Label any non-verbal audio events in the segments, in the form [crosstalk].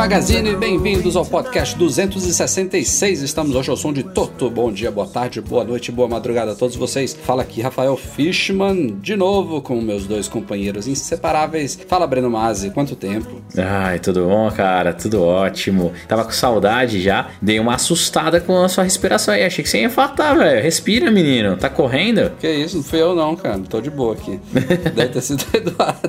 Magazine, bem-vindos ao podcast 266. Estamos hoje ao som de Toto. Bom dia, boa tarde, boa noite, boa madrugada a todos vocês. Fala aqui Rafael Fishman, de novo com meus dois companheiros inseparáveis. Fala Breno Mazzi, quanto tempo? Ai, tudo bom, cara? Tudo ótimo. Tava com saudade já. Dei uma assustada com a sua respiração aí. Achei que você ia infartar, velho. Respira, menino. Tá correndo? Que isso, não fui eu não, cara. Tô de boa aqui. Deve ter sido o Eduardo.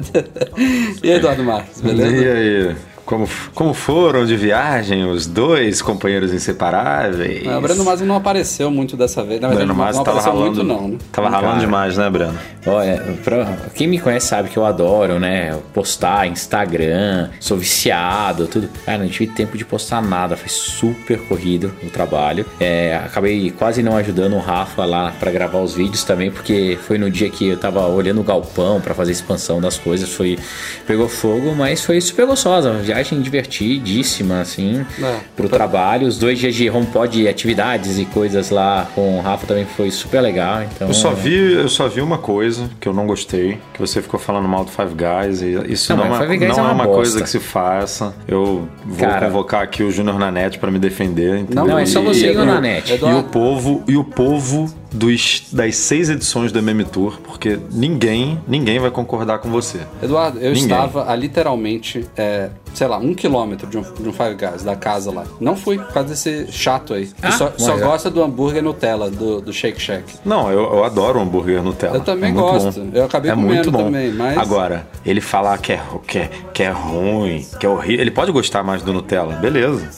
[laughs] E aí, Eduardo Marques, beleza? E aí? Como, como foram de viagem os dois companheiros inseparáveis? Ah, o Breno Mazzi não apareceu muito dessa vez. Na verdade, Breno não, Masi não tava apareceu ralando, muito não, né? tava ralando demais, né, Breno? Olha, pra- quem me conhece sabe que eu adoro, né? Postar Instagram, sou viciado, tudo. Cara, não tive tempo de postar nada, foi super corrido o trabalho. É, acabei quase não ajudando o Rafa lá pra gravar os vídeos também, porque foi no dia que eu tava olhando o galpão pra fazer a expansão das coisas, foi pegou fogo, mas foi super gostosa, viagem divertidíssima, assim, É. pro trabalho. Os dois dias de HomePod, atividades e coisas lá com o Rafa também foi super legal. Então, Eu só vi, eu só vi uma coisa que eu não gostei, que você ficou falando mal do Five Guys isso Não, não, é, uma- não é é uma uma bosta. coisa que se faça. Eu vou Cara. convocar aqui o Júnior Nanete pra me defender, entendeu? Não, é só você e o e- Nanete. E o povo, e o povo dos, das seis edições do MM Tour, porque ninguém, ninguém vai concordar com você. Eduardo, eu Ninguém. estava a literalmente, é, sei lá, um quilômetro de um, de um Five Guys, da casa lá. Não fui, por causa desse chato aí. Ah, só, só gosta do hambúrguer Nutella, do, do Shake Shack. Não, eu, eu adoro o hambúrguer Nutella. Eu também É gosto. bom. Eu acabei é comendo muito bom. também, mas- Agora, ele falar que é, que, é, que é ruim, que é horrível. Ele pode gostar mais do Nutella, beleza.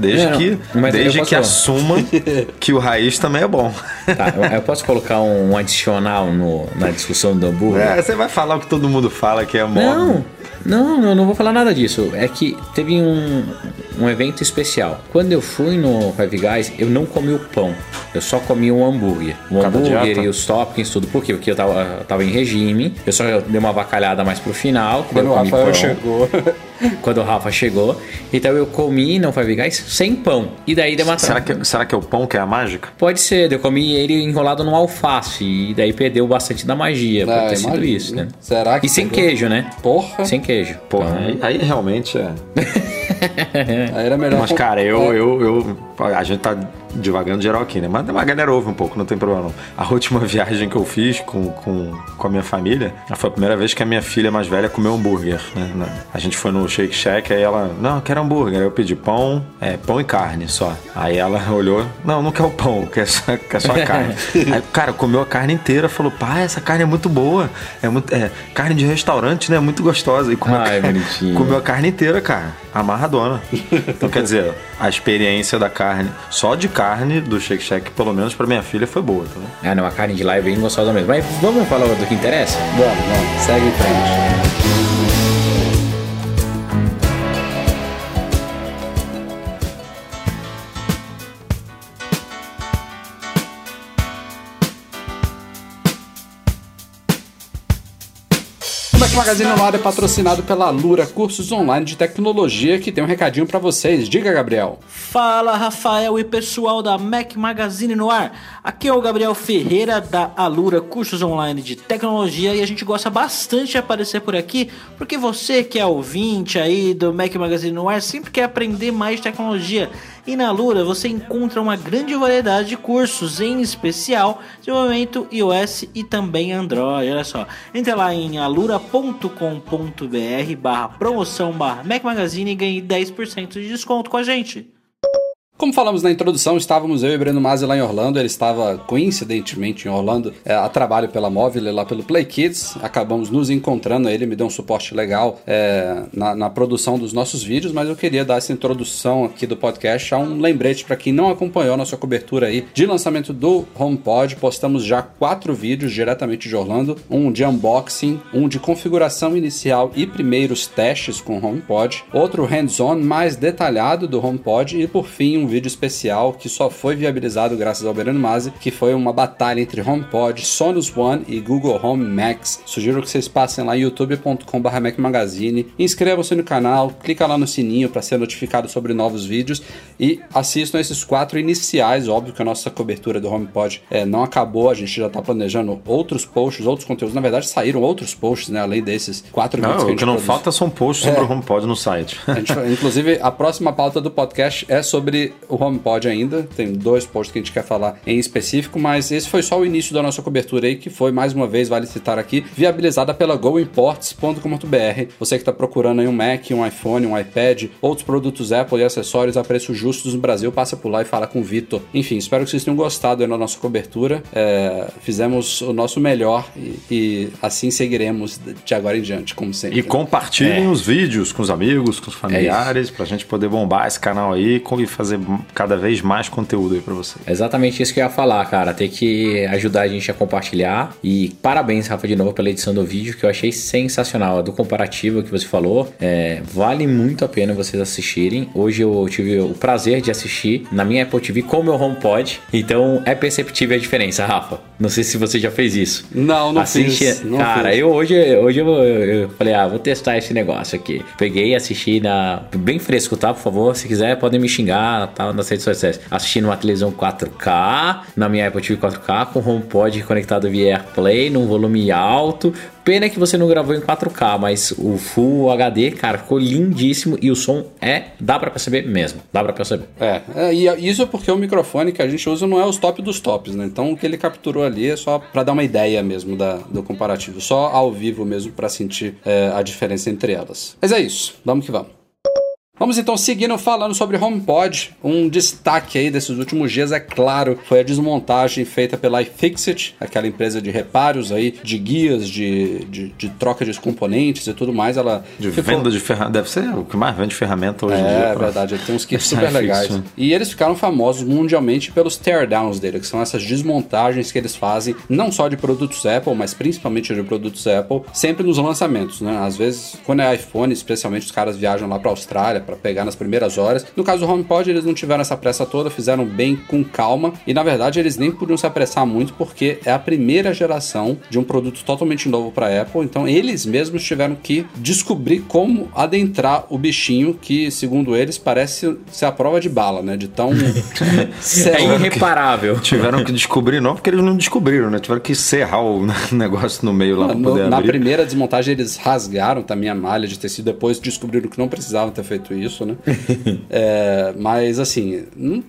Desde não, que, desde que falar. assuma [laughs] que o raiz também é bom. Tá, eu, posso colocar um adicional no- na discussão do hambúrguer? É, você vai falar o que todo mundo fala que é moda. Não, não, eu não vou falar nada disso. É que teve um, um evento especial. Quando eu fui no Five Guys, eu não comi o pão. Eu só comi o hambúrguer. O Cada hambúrguer dieta? e os toppings, tudo. Por quê? Porque eu tava, eu tava em regime. Eu só dei uma avacalhada mais pro final. Quando o Rafael pão. chegou. [laughs] Quando o Rafa chegou. Então eu comi no Five Guys sem pão. E daí deu uma Será que, será que é o pão que é a mágica? Pode ser, eu comi ele enrolado no alface e daí perdeu bastante da magia por Ah, ter sido imagino. isso, né? Será que E sem queijo, né? Porra. Sem queijo. Porra, Então, aí, aí realmente é. [laughs] Aí era melhor. Mas, cara, eu, eu, eu. A gente tá divagando geral aqui, né? Mas a galera ouve um pouco, não tem problema não. A última [laughs] viagem que eu fiz com, com, com a minha família foi a primeira vez que a minha filha mais velha comeu hambúrguer, né? A gente foi no Shake Shack, aí ela, não, quero hambúrguer. Aí eu pedi pão, é, pão e carne só. Aí ela [laughs] olhou, não, não quer o pão, quer só, quer só a carne. [laughs] aí, cara, comeu a carne inteira, falou, pai, essa carne é muito boa. É, muito, é carne de restaurante, né? Muito gostosa. E comeu, a Ai, carne- bonitinho. comeu a carne inteira, cara. Amarradona. Então, quer dizer, a experiência da carne, só de carne do Shake Shack, pelo menos pra minha filha, foi boa, tá vendo? Ah, não, a carne de lá é bem gostosa mesmo. Mas vamos falar do que interessa? Vamos, vamos. Segue em frente. Magazine no ar é patrocinado pela Alura Cursos Online de Tecnologia, que tem um recadinho pra vocês. Diga, Gabriel. Fala Rafael e pessoal da Mac Magazine no ar. Aqui é o Gabriel Ferreira da Alura Cursos Online de Tecnologia e a gente gosta bastante de aparecer por aqui porque você que é ouvinte aí do Mac Magazine no ar sempre quer aprender mais tecnologia. E na Alura você encontra uma grande variedade de cursos, em especial desenvolvimento iOS e também Android. Olha só, entre lá em alura.com.br barra promoção barra Mac Magazine e ganhe 10% de desconto com a gente. Como falamos na introdução, estávamos eu e Breno Masi lá em Orlando. Ele estava coincidentemente em Orlando é, a trabalho pela Móvel lá pelo Play Kids. Acabamos nos encontrando. Ele me deu um suporte legal é, na, na, produção dos nossos vídeos, mas eu queria dar essa introdução aqui do podcast a um lembrete para quem não acompanhou a nossa cobertura aí de lançamento do HomePod. Postamos já quatro vídeos diretamente de Orlando: um de unboxing, um de configuração inicial e primeiros testes com o HomePod, outro hands-on mais detalhado do HomePod e por fim um vídeo especial que só foi viabilizado graças ao Berano Masi, que foi uma batalha entre HomePod, Sonos One e Google Home Max. Sugiro que vocês passem lá youtube.com.br Mac Magazine, inscrevam-se no canal, clica lá no sininho para ser notificado sobre novos vídeos e assistam esses quatro iniciais. Óbvio que a nossa cobertura do HomePod é, não acabou, a gente já está planejando outros posts, outros conteúdos. Na verdade, saíram outros posts, né? Além desses quatro não, vídeos que a gente O que não produz. falta são posts sobre é. o HomePod no site. Gente, inclusive, a próxima pauta do podcast é sobre o HomePod ainda. Tem dois posts que a gente quer falar em específico, mas esse foi só o início da nossa cobertura aí, que foi, mais uma vez, vale citar aqui, viabilizada pela goimports.com.br. Você que está procurando aí um Mac, um iPhone, um iPad, outros produtos Apple e acessórios a preços justos no Brasil, passa por lá e fala com o Vitor. Enfim, espero que vocês tenham gostado da nossa cobertura. É, fizemos o nosso melhor e, e, assim seguiremos de agora em diante, como sempre. E compartilhem é. os vídeos com os amigos, com os familiares, é para a gente poder bombar esse canal aí e fazer cada vez mais conteúdo aí para você. Exatamente isso que eu ia falar, cara. Tem que ajudar a gente a compartilhar. E parabéns, Rafa, de novo pela edição do vídeo, que eu achei sensacional. A do comparativo que você falou, é, vale muito a pena vocês assistirem. Hoje eu tive o prazer de assistir na minha Apple TV com o meu HomePod. Então é perceptível a diferença, Rafa. Não sei se você já fez isso. Não, não Assiste, fiz. Não cara, fiz. eu hoje, hoje eu, eu, falei, ah, vou testar esse negócio aqui. Peguei e assisti na. Bem fresco, tá? Por favor, se quiser, podem me xingar, tá? Nas redes sociais. Assisti numa televisão 4K, na minha Apple TV 4K, com HomePod conectado via AirPlay, num volume alto. Pena que você não gravou em 4K, mas o Full HD, cara, ficou lindíssimo e o som é. dá para perceber mesmo. Dá para perceber. É, é, e isso é porque o microfone que a gente usa não é os top dos tops, né? Então o que ele capturou ali é só para dar uma ideia mesmo da, do comparativo. Só ao vivo mesmo para sentir é, a diferença entre elas. Mas é isso, vamos que vamos. Vamos então seguindo falando sobre HomePod. Um destaque aí desses últimos dias, é claro, foi a desmontagem feita pela iFixit, aquela empresa de reparos aí, de guias, de, de, de troca de componentes e tudo mais. Ela de ficou... venda de ferramenta, deve ser o que mais vende ferramenta hoje é, em dia. É verdade, ele tem uns kits [laughs] super legais. Né? E eles ficaram famosos mundialmente pelos teardowns dele, que são essas desmontagens que eles fazem, não só de produtos Apple, mas principalmente de produtos Apple, sempre nos lançamentos, né? Às vezes, quando é iPhone, especialmente os caras viajam lá para Austrália para pegar nas primeiras horas. No caso do HomePod, eles não tiveram essa pressa toda, fizeram bem com calma e na verdade eles nem podiam se apressar muito porque é a primeira geração de um produto totalmente novo para Apple, então eles mesmos tiveram que descobrir como adentrar o bichinho que, segundo eles, parece ser a prova de bala, né? De tão [laughs] é irreparável. Tiveram que descobrir não, porque eles não descobriram, né? Tiveram que serrar o [laughs] negócio no meio lá para poder Na abrir. primeira desmontagem eles rasgaram também a malha de tecido, depois descobriram que não precisavam ter feito isso, né? [laughs] é, mas assim,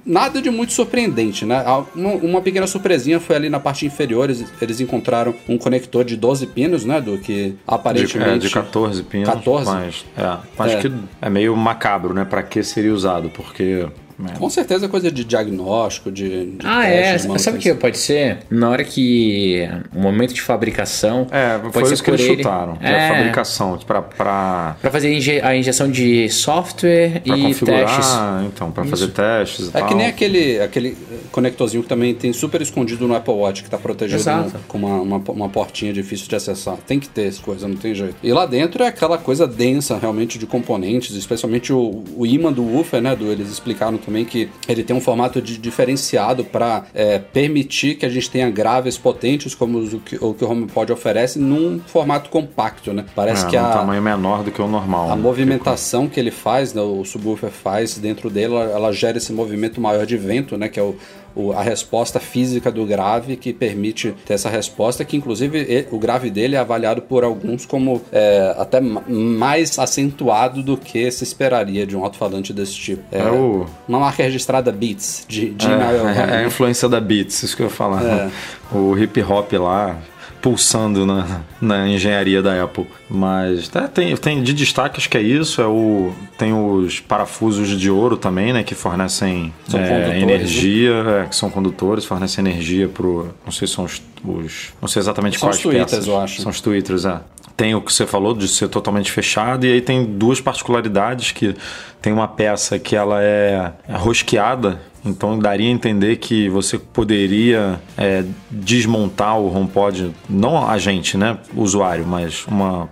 nada de muito surpreendente, né? Uma, uma, pequena surpresinha foi ali na parte inferior, eles, eles, encontraram um conector de 12 pinos, né? Do que aparentemente. De, é, de 14 pinos. 14? Mas, é, acho é. que é meio macabro, né? Para que seria usado? Porque é. Com certeza é coisa de diagnóstico, de. de ah, é. Sabe o que pode ser? Na hora que. O momento de fabricação. É, foi isso que eles ele... chutaram. É. A fabricação. Pra, pra... pra fazer a injeção de software pra e testes. Então, pra isso. fazer testes e é tal. que nem aquele, aquele conectorzinho que também tem super escondido no Apple Watch, que tá protegido no, com uma, uma, uma, portinha difícil de acessar. Tem que ter essa coisa, não tem jeito. E lá dentro é aquela coisa densa, realmente, de componentes, especialmente o, o imã do woofer, né? Do, eles explicaram também que ele tem um formato de, diferenciado para é, permitir que a gente tenha graves potentes, como o que o, que o HomePod oferece, num formato compacto, né? Parece é, que um a tamanho menor do que o normal. A né? movimentação que ele faz, né, o subwoofer faz dentro dele, ela, ela gera esse movimento maior de vento, né? Que é o o, a resposta física do grave que permite ter essa resposta, que inclusive ele, o grave dele é avaliado por alguns como é, até mais acentuado do que se esperaria de um alto-falante desse tipo. É, é o... uma marca registrada Beats, de, de é, é, a influência da Beats, isso que eu ia falar. É. O hip hop lá pulsando na, na engenharia da Apple. Mas é, tem, tem de destaque, acho que é isso. É o, tem os parafusos de ouro também, né? Que fornecem é, né? energia, é, que são condutores, fornecem energia pro. Não sei se são os. os- não sei exatamente São quais os tweeters, peças. eu acho. São os tweeters, é. Tem o que você falou de ser totalmente fechado, e aí tem duas particularidades que tem uma peça que ela é rosqueada, então daria a entender que você poderia é, desmontar o HomePod, não a gente, né, o usuário, mas uma,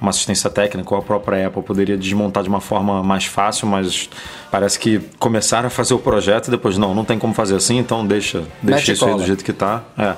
uma assistência técnica ou a própria Apple poderia desmontar de uma forma mais fácil, mas parece que começaram a fazer o projeto e depois não, não tem como fazer assim, então deixa, Mete deixa isso aí do jeito que tá. É.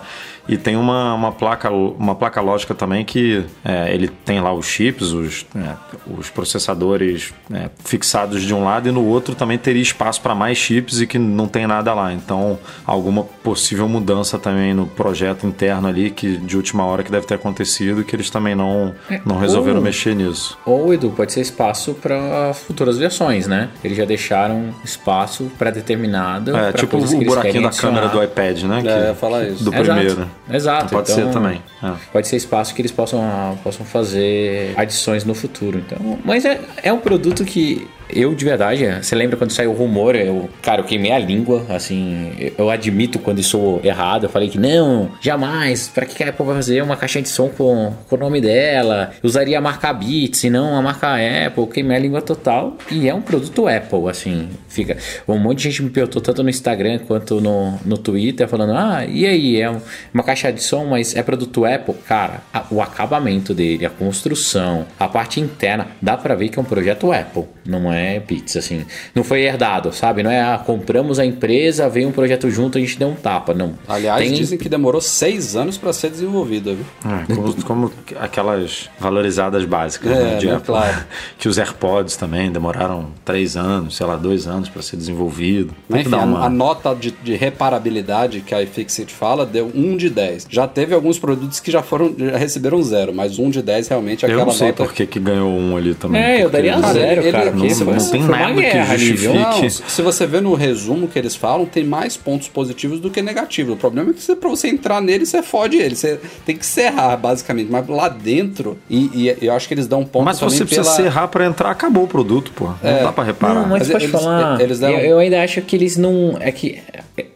E tem uma, uma, placa, uma placa lógica também que é, ele tem lá os chips, os, é, os processadores é, fixados de um lado e no outro também teria espaço para mais chips e que não tem nada lá. Então, alguma possível mudança também no projeto interno ali que de última hora que deve ter acontecido que eles também não, não resolveram ou- mexer nisso. Ou, Edu, pode ser espaço para futuras versões, né? Eles já deixaram espaço pré-determinado. É, pra tipo o buraquinho da câmera do iPad, né? É, que- eu ia falar isso. Do Exato, Exato. Pode então, ser também. é. Pode ser espaço que eles possam, possam fazer adições no futuro. Então, mas é, é um produto que eu, de verdade, você lembra quando saiu o rumor? Eu, cara, eu queimei a língua, assim, eu admito quando isso sou errado. Eu falei que não, jamais. Pra que a Apple vai fazer uma caixinha de som com, com o nome dela? Usaria a marca Beats e não a marca Apple. Eu Queimei a língua total. E é um produto Apple, assim, fica. Um monte de gente me perguntou tanto no Instagram quanto no, no Twitter, falando: ah, e aí? É um- uma caixa de som, mas é produto Apple? Cara, a- o acabamento dele, a construção, a parte interna, dá pra ver que é um projeto Apple, não é Beats, assim. Não foi herdado, sabe? Não é, ah, compramos a empresa, veio um projeto junto, a gente deu um tapa, não. Aliás, Tem- dizem que demorou seis anos para ser desenvolvida, viu? É, como, como aquelas valorizadas básicas É, né, de né, Apple. claro. [laughs] Que os AirPods também demoraram três anos, sei lá, dois anos para ser desenvolvido. Enfim, uma- a nota de, de reparabilidade que a iFixit fala deu 1 de 10. Já teve alguns produtos que já foram já receberam zero, mas 1 de 10 realmente é Eu aquela não sei nota. por que que ganhou um ali também. É, eu porque daria Cara, zero, ele- cara. ele- não- isso não foi- tem nada que justifique. Não, se você vê no resumo que eles falam, tem mais pontos positivos do que negativos. O problema é que você, pra você entrar nele, você fode ele. Você tem que serrar, basicamente. Mas lá dentro, e, e eu acho que eles dão um ponto Mas você precisa pela... serrar para entrar, acabou o produto, pô. Não dá para reparar. Não, mas, Mas pode eles- falar. eles deram- eu, eu ainda acho que eles não. É que.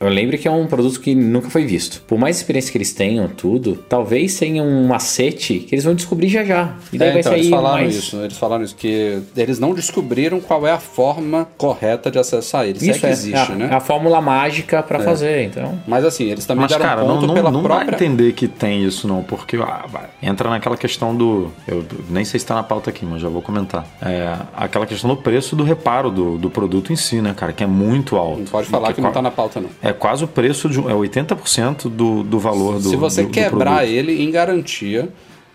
Eu lembro que é um produto que nunca foi visto. Por mais experiência que eles tenham, tudo, talvez tenha um macete que eles vão descobrir já já. E daí É, vai então, sair eles falaram mais. isso, eles falaram isso, que eles não descobriram qual é a forma correta de acessar ele. Se é Isso que é, existe, é, a, né? é a fórmula mágica pra fazer, então. Mas assim, eles também Mas, deram cara, ponto não, não, pela não dá própria... a entender que tem isso, não, porque ah, entra naquela questão do. Eu nem sei se tá na pauta aqui, mas já vou comentar. É, aquela questão do preço do reparo do, do produto em si, né, cara, que é muito alto. Não pode falar Que que não tá na pauta, não. É quase o preço de. um- É 80% do, do valor do. Se você do- do quebrar produto. ele em garantia.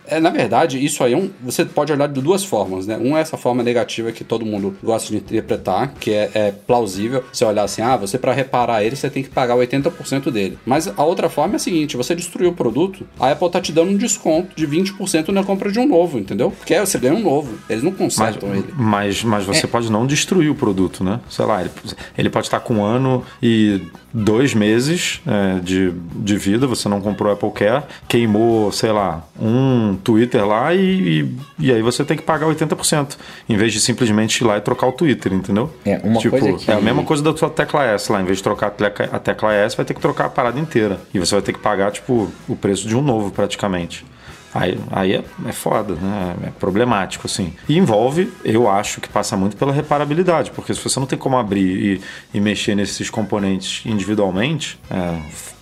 É, na verdade, isso aí é um, você pode olhar de duas formas, né? Um é essa forma negativa que todo mundo gosta de interpretar, que é, é plausível. Você olhar assim, ah, você para reparar ele, você tem que pagar 80% dele. Mas a outra forma é a seguinte: você destruiu o produto, a Apple tá te dando um desconto de 20% na compra de um novo, entendeu? Porque você ganha um novo. Eles não Mas, consertam ele. mas, mas É. você pode não destruir o produto, né? Sei lá, ele, ele pode estar com um ano e dois meses é, de, de vida, você não comprou Apple Care, queimou, sei lá, um Twitter lá e, e, e aí você tem que pagar 80%, em vez de simplesmente ir lá e trocar o Twitter, entendeu? É, uma tipo, coisa que- é a mesma coisa da sua tecla S lá, em vez de trocar a tecla, a tecla S, vai ter que trocar a parada inteira. E você vai ter que pagar, tipo, o preço de um novo praticamente. Aí, aí é, é foda, né? É problemático, assim. E envolve, eu acho que passa muito pela reparabilidade, porque se você não tem como abrir e, e mexer nesses componentes individualmente, é,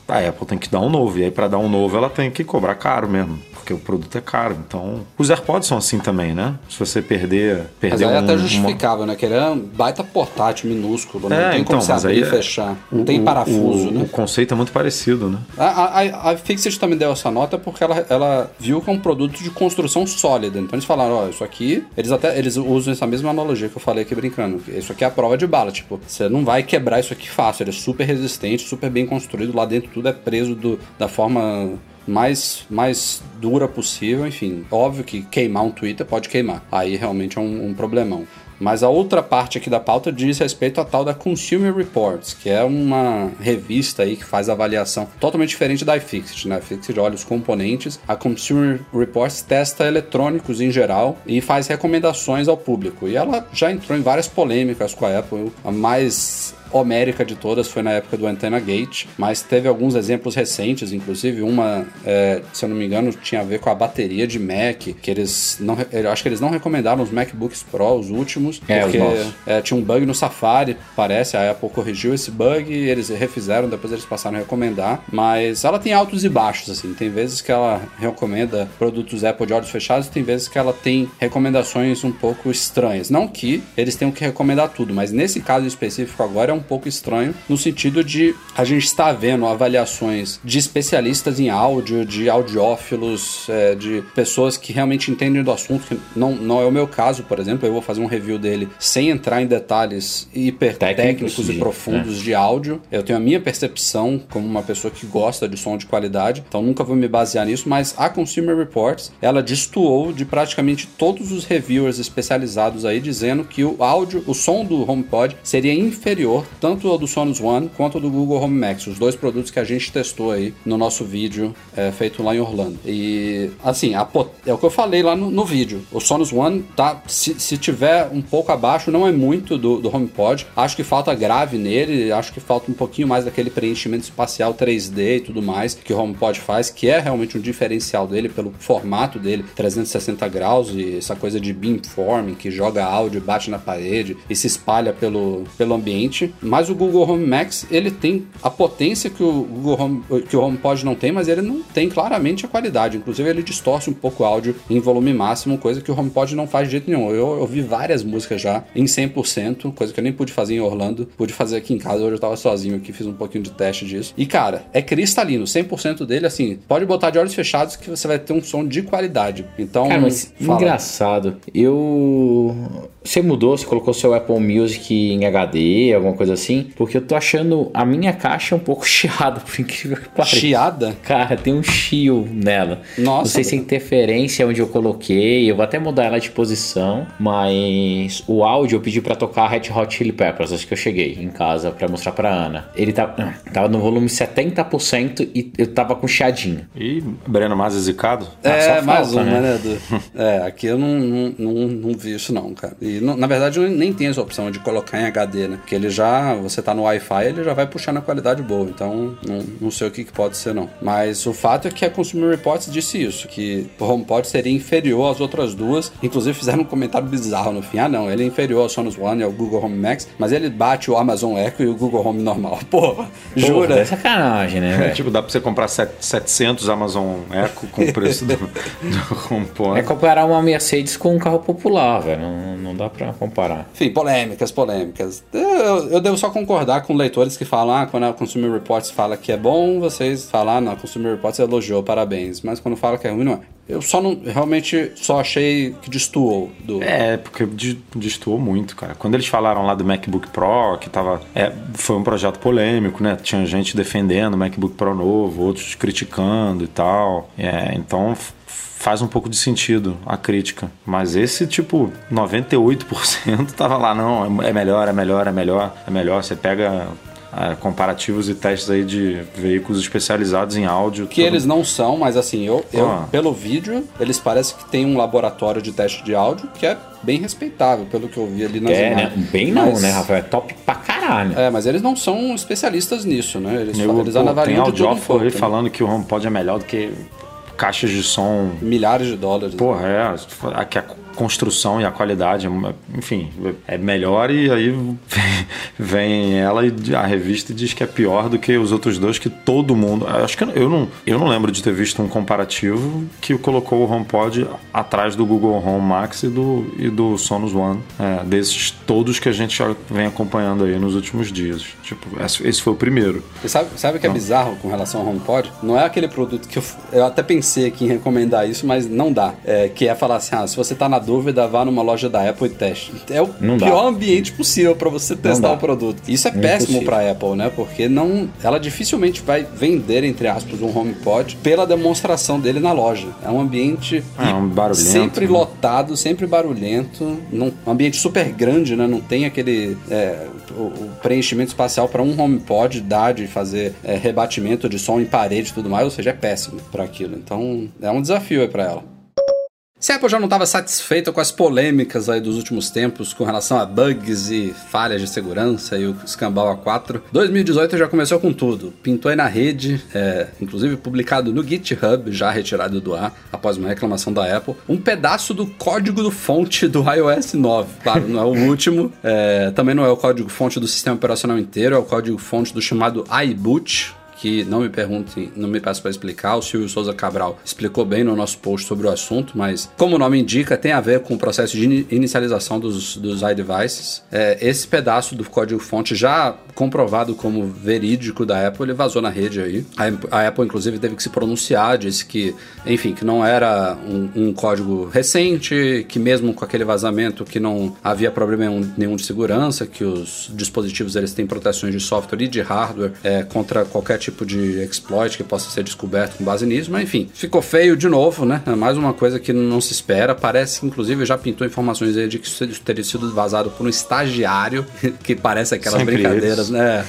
a Apple tem que dar um novo. E aí, para dar um novo, ela tem que cobrar caro mesmo. Porque o produto é caro. Então. Os AirPods são assim também, né? Se você perder. Mas perder aí é um, até uma- justificável, né? Que ele é um baita portátil, minúsculo. Não É, tem então, como você mas abrir e é- fechar. Não tem o- parafuso, o, né? O conceito é muito parecido, né? A, a, a Fixit também deu essa nota porque ela, ela viu que é um produto de construção sólida. Então eles falaram, ó, isso aqui. Eles até eles usam essa mesma analogia que eu falei aqui brincando. Isso aqui é a prova de bala. Tipo, você não vai quebrar isso aqui fácil. Ele é super resistente, super bem construído. Lá dentro tudo é preso do, da forma mais, mais dura possível. Enfim, óbvio que queimar um Twitter pode queimar. Aí realmente é um, um problemão. Mas a outra parte aqui da pauta diz respeito à tal da Consumer Reports, que é uma revista aí que faz avaliação totalmente diferente da iFixit, né? A iFixit olha os componentes, a Consumer Reports testa eletrônicos em geral e faz recomendações ao público. E ela já entrou em várias polêmicas com a Apple, a mais homérica de todas foi na época do Antenna Gate, mas teve alguns exemplos recentes, inclusive uma, é, se eu não me engano, tinha a ver com a bateria de Mac, que eles não, eu acho que eles não recomendaram os MacBooks Pro, os últimos, É, porque é, tinha um bug no Safari, parece, a Apple corrigiu esse bug, e eles refizeram, depois eles passaram a recomendar, mas ela tem altos e baixos, assim, tem vezes que ela recomenda produtos Apple de olhos fechados, tem vezes que ela tem recomendações um pouco estranhas, não que eles tenham que recomendar tudo, mas nesse caso específico agora é um pouco estranho, no sentido de a gente está vendo avaliações de especialistas em áudio, de audiófilos, é, de pessoas que realmente entendem do assunto, que não, não é o meu caso, por exemplo, eu vou fazer um review dele sem entrar em detalhes hiper técnicos Técnicos e profundos de áudio. Eu tenho a minha percepção como uma pessoa que gosta de som de qualidade, então nunca vou me basear nisso, mas a Consumer Reports, ela destoou de praticamente todos os reviewers especializados aí dizendo que o áudio, o som do HomePod seria inferior tanto ao do Sonos One quanto ao do Google Home Max, os dois produtos que a gente testou aí no nosso vídeo é, feito lá em Orlando. E assim, pot- é o que eu falei lá no, no vídeo. O Sonos One tá, se, se tiver um pouco abaixo, não é muito do, do HomePod. Acho que falta grave nele, acho que falta um pouquinho mais daquele preenchimento espacial 3D e tudo mais que o HomePod faz, que é realmente um diferencial dele pelo formato dele, 360 graus e essa coisa de beamforming que joga áudio, bate na parede e se espalha pelo, pelo ambiente. Mas o Google Home Max, ele tem a potência que o Google Home, que o HomePod não tem, mas ele não tem claramente a qualidade. Inclusive ele distorce um pouco o áudio em volume máximo, coisa que o HomePod não faz de jeito nenhum. Eu ouvi várias músicas já em 100%, coisa que eu nem pude fazer em Orlando, pude fazer aqui em casa. Hoje eu tava sozinho aqui, fiz um pouquinho de teste disso. E cara, é cristalino, 100% dele assim, pode botar de olhos fechados que você vai ter um som de qualidade. Então, Cara, mas fala. engraçado. Eu. Você mudou, você colocou seu Apple Music em HD, alguma coisa assim? Porque eu tô achando a minha caixa um pouco [laughs] chiada, por incrível que pareça. chiada? Cara, tem um chio nela. Nossa. Não sei se é interferência onde eu coloquei. Eu vou até mudar ela de posição. Mas o áudio eu pedi pra tocar Red Hot Chili Peppers. Acho que eu cheguei em casa pra mostrar pra Ana. Ele tava, tava no volume 70% e eu tava com chiadinho. E Breno Mazzi zicado? É, só mais falta, uma, né? né? Du? [laughs] é, aqui eu não, não, não, não vi isso não, cara. E não- na verdade eu nem tenho essa opção de colocar em HD, né? Porque ele já, você tá no Wi-Fi, ele já vai puxar na qualidade boa. Então não, não sei o que, que pode ser não. Mas o fato é que a Consumer Reports disse isso, que o HomePod seria inferior às outras duas. Inclusive fizeram um comentário bizarro no fim. Ah não, ele é inferior ao Sonos One e ao Google Home Max, mas ele bate o Amazon Echo e o Google Home normal. [laughs] Porra, Jura? jura? É sacanagem, né, É, tipo, dá pra você comprar set- 700 Amazon Echo com o preço do, do HomePod. É comparar uma Mercedes com um carro popular, velho. Não, não dá pra comparar. Enfim, polêmicas, polêmicas. Eu, eu devo só concordar com leitores que falam, ah, quando a Consumer Reports fala que é bom, vocês falam, ah, não, a Consumer Reports elogiou, parabéns. Mas quando fala que é ruim, não é. Eu só não, realmente só achei que destoou do... É, porque de- destoou muito, cara. Quando eles falaram lá do MacBook Pro, que tava. É, foi um projeto polêmico, né? Tinha gente defendendo o MacBook Pro novo, outros criticando e tal. É, então faz um pouco de sentido a crítica. Mas esse, tipo, 98% [laughs] tava lá, não, é melhor, é melhor, é melhor, é melhor. Você pega. é, comparativos e testes aí de veículos especializados em áudio. Que eles não são, mas assim, eu, eu Ah. pelo vídeo, eles parecem que tem um laboratório de teste de áudio que é bem respeitável, pelo que eu vi ali nas É, né? imagens. Bem não, Mas- né, Rafael? É top pra caralho. É, mas eles não são especialistas nisso, né? Eles, Eu, eles pô, tem avaliam de tudo um audiófilo pouco, aí né? falando que o HomePod é melhor do que caixas de som Milhares de dólares. Porra, é. a- Que a construção e a qualidade, enfim, é melhor e aí [laughs] vem, ela e a revista diz que é pior do que os outros dois que todo mundo. Acho que eu não, eu não lembro de ter visto um comparativo que colocou o HomePod atrás do Google Home Max e do, e do Sonos One, é, desses todos que a gente já vem acompanhando aí nos últimos dias. Tipo, esse foi o primeiro. E sabe, sabe o que é bizarro com relação ao HomePod? Não é aquele produto que eu, eu até pensei aqui em recomendar isso, mas não dá. É, que é falar assim, ah, se você tá na dúvida, vá numa loja da Apple e teste. É o Não dá. pior ambiente possível para você testar dá. o produto. Isso é É péssimo para Apple, né? Porque não, ela dificilmente vai vender entre aspas um HomePod pela demonstração dele na loja. É um ambiente É, um sempre né? lotado, sempre barulhento, num, um ambiente super grande, né? Não tem aquele é, o, o preenchimento espacial para um HomePod dar de fazer é, rebatimento de som em parede e tudo mais, ou seja, é péssimo para aquilo. Então é um desafio aí para ela. Se a Apple já não estava satisfeita com as polêmicas aí dos últimos tempos com relação a bugs e falhas de segurança e o escambau A4, 2018 já começou com tudo. Pintou aí na rede, é, inclusive publicado no GitHub, já retirado do ar, após uma reclamação da Apple, um pedaço do código do fonte do iOS 9. Claro, não é o último, é, também não é o código fonte do sistema operacional inteiro, é o código fonte do chamado iBoot, que não me perguntem, não me peço para explicar, o Silvio Souza Cabral explicou bem no nosso post sobre o assunto, mas como o nome indica, tem a ver com o processo de ini- inicialização dos, dos iDevices. É, esse pedaço do código-fonte já comprovado como verídico da Apple, ele vazou na rede aí. A, a Apple, inclusive, teve que se pronunciar, disse que, enfim, que não era um, um código recente, que mesmo com aquele vazamento que não havia problema nenhum de segurança, que os dispositivos eles têm proteções de software e de hardware é, contra qualquer tipo de exploit que possa ser descoberto com base nisso, mas enfim, ficou feio de novo, né? É mais uma coisa que não se espera. Parece que, inclusive, já pintou informações aí de que isso teria sido vazado por um estagiário, [laughs] que parece aquelas Sempre brincadeiras, eles. né?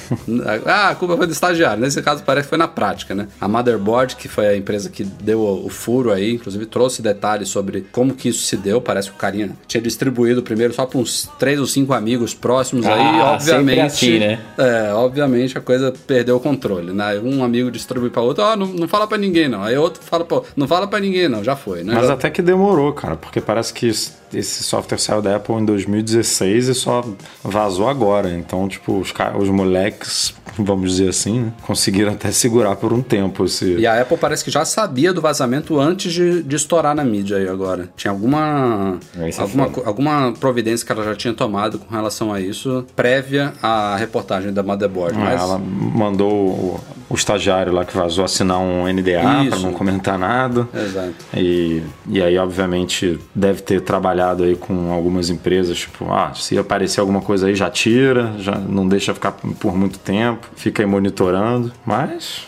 ah, a culpa foi do estagiário. Nesse caso, parece que foi na prática, né? A Motherboard, que foi a empresa que deu o, furo aí, inclusive trouxe detalhes sobre como que isso se deu. Parece que o carinha tinha distribuído primeiro só para uns três ou cinco amigos próximos aí, Ah, obviamente. sempre assim, né? É, obviamente a coisa perdeu o controle, né? Um amigo distribui para outro, ó, não, não fala para ninguém não. Aí outro fala, pô, não fala para ninguém não, já foi, né? Mas Já- até que demorou, cara, porque parece que esse software saiu da Apple em 2016 e só vazou agora. Então, tipo, os, os moleques, vamos dizer assim, né, conseguiram até segurar por um tempo esse. E a Apple parece que já sabia do vazamento antes de, de estourar na mídia aí agora. Tinha alguma Isso é alguma, co- alguma providência que ela já tinha tomado com relação a isso prévia à reportagem da Motherboard. Ah, Mas Ela mandou o, o estagiário lá que vazou assinar um NDA para não comentar nada. Exato. E, e aí, obviamente, deve ter trabalhado aí com algumas empresas, tipo, ah, se aparecer alguma coisa aí, já tira, já não deixa ficar por muito tempo, fica aí monitorando. Mas.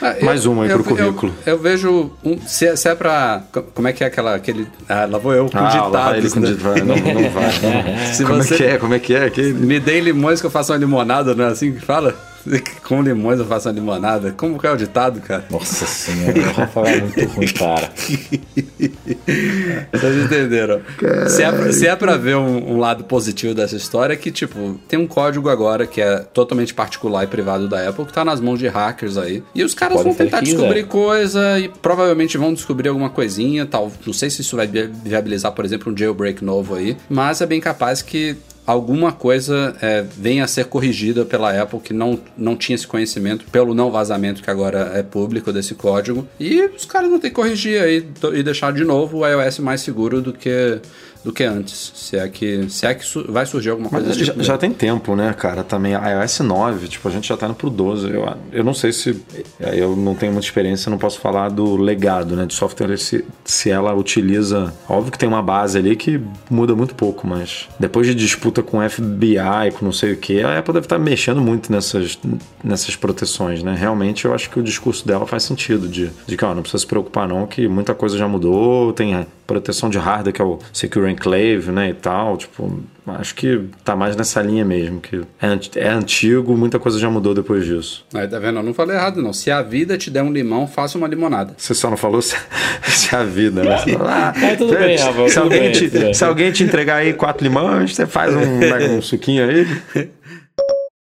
Ah, Mais uma aí pro currículo. Eu, eu vejo. Um, se, é- se é pra. co- Como é que é aquela. Aquele, ah, lá vou eu com Ah, lá vai ditados. ele com né? ditado. Não, não vai. [laughs] Se Como você- é que é? Como é que é? Que... Me deem limões que eu faço uma limonada, não é assim que fala? [laughs] Com limões eu faço uma limonada. Como que é o ditado, cara? Nossa senhora, o Rafael é muito ruim, cara. [laughs] Vocês entenderam? Se é, pra- se é pra ver um, um lado positivo dessa história, é que, tipo, tem um código agora que é totalmente particular e privado da Apple, que tá nas mãos de hackers aí. E os caras vão tentar descobrir quiser. coisa e provavelmente vão descobrir alguma coisinha, tal. Não sei se isso vai vi- viabilizar, por exemplo, um jailbreak novo aí, mas é bem capaz que alguma coisa é, venha a ser corrigida pela Apple que não, não tinha esse conhecimento pelo não vazamento que agora é público desse código. E os caras vão ter que corrigir aí e deixar de novo o iOS mais seguro do que, do que antes. Se é que, se é que vai surgir alguma coisa Mas desse já, tipo. já tem tempo, né, cara? Também a iOS 9, tipo, a gente já tá indo pro 12. Eu, eu não sei se. Eu não tenho muita experiência, não posso falar do legado, né? De software, se, se ela utiliza. Óbvio que tem uma base ali que muda muito pouco, mas depois de disputa com FBI, com não sei o que, a Apple deve estar mexendo muito nessas, nessas proteções, né? Realmente eu acho que o discurso dela faz sentido, de, de que ó, não precisa se preocupar, não, que muita coisa já mudou, tem a proteção de hardware, que é o Secure Enclave, né? E tal. Tipo, acho que tá mais nessa linha mesmo, que é, é antigo, muita coisa já mudou depois disso. Aí, tá vendo? Eu não falei errado, não. Se a vida te der um limão, faça uma limonada. Você só não falou [laughs] se, se a vida, né? Ah, É, tudo bem, se, tudo alguém bem, te, se alguém te entregar aí quatro limões, você faz um, né, um suquinho aí. [laughs]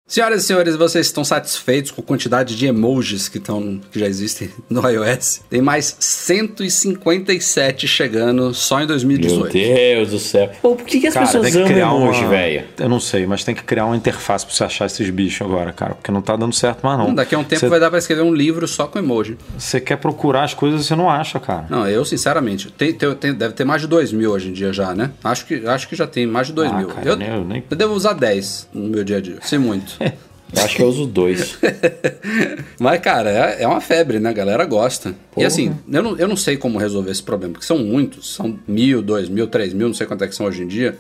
Senhoras e senhores, vocês estão satisfeitos com a quantidade de emojis que, estão, que já existem [laughs] no iOS? Tem mais 157 chegando só em Meu 2018. Deus do céu. Pô, por que, que as Cara, pessoas tem que amam criar emoji, uma... velho? Eu não sei, mas tem que criar uma interface pra você achar esses bichos agora, cara. Porque não tá dando certo mais não. Daqui a um tempo você, vai dar pra escrever um livro só com emoji. você quer procurar as coisas e você não acha, cara. Não, eu sinceramente, tem, tem- tem- deve ter mais de 2 mil hoje em dia já, né? Acho que, acho que já tem mais de 2 Ah, mil. cara, eu, nem- eu nem- eu devo usar 10 no meu dia a dia, se muito. Eu acho que eu uso dois. [laughs] Mas, cara, é, é uma febre, né? A galera gosta. E assim, eu não, eu não sei como resolver esse problema, porque são muitos, são mil, dois mil, três mil, não sei quanto é que são hoje em dia.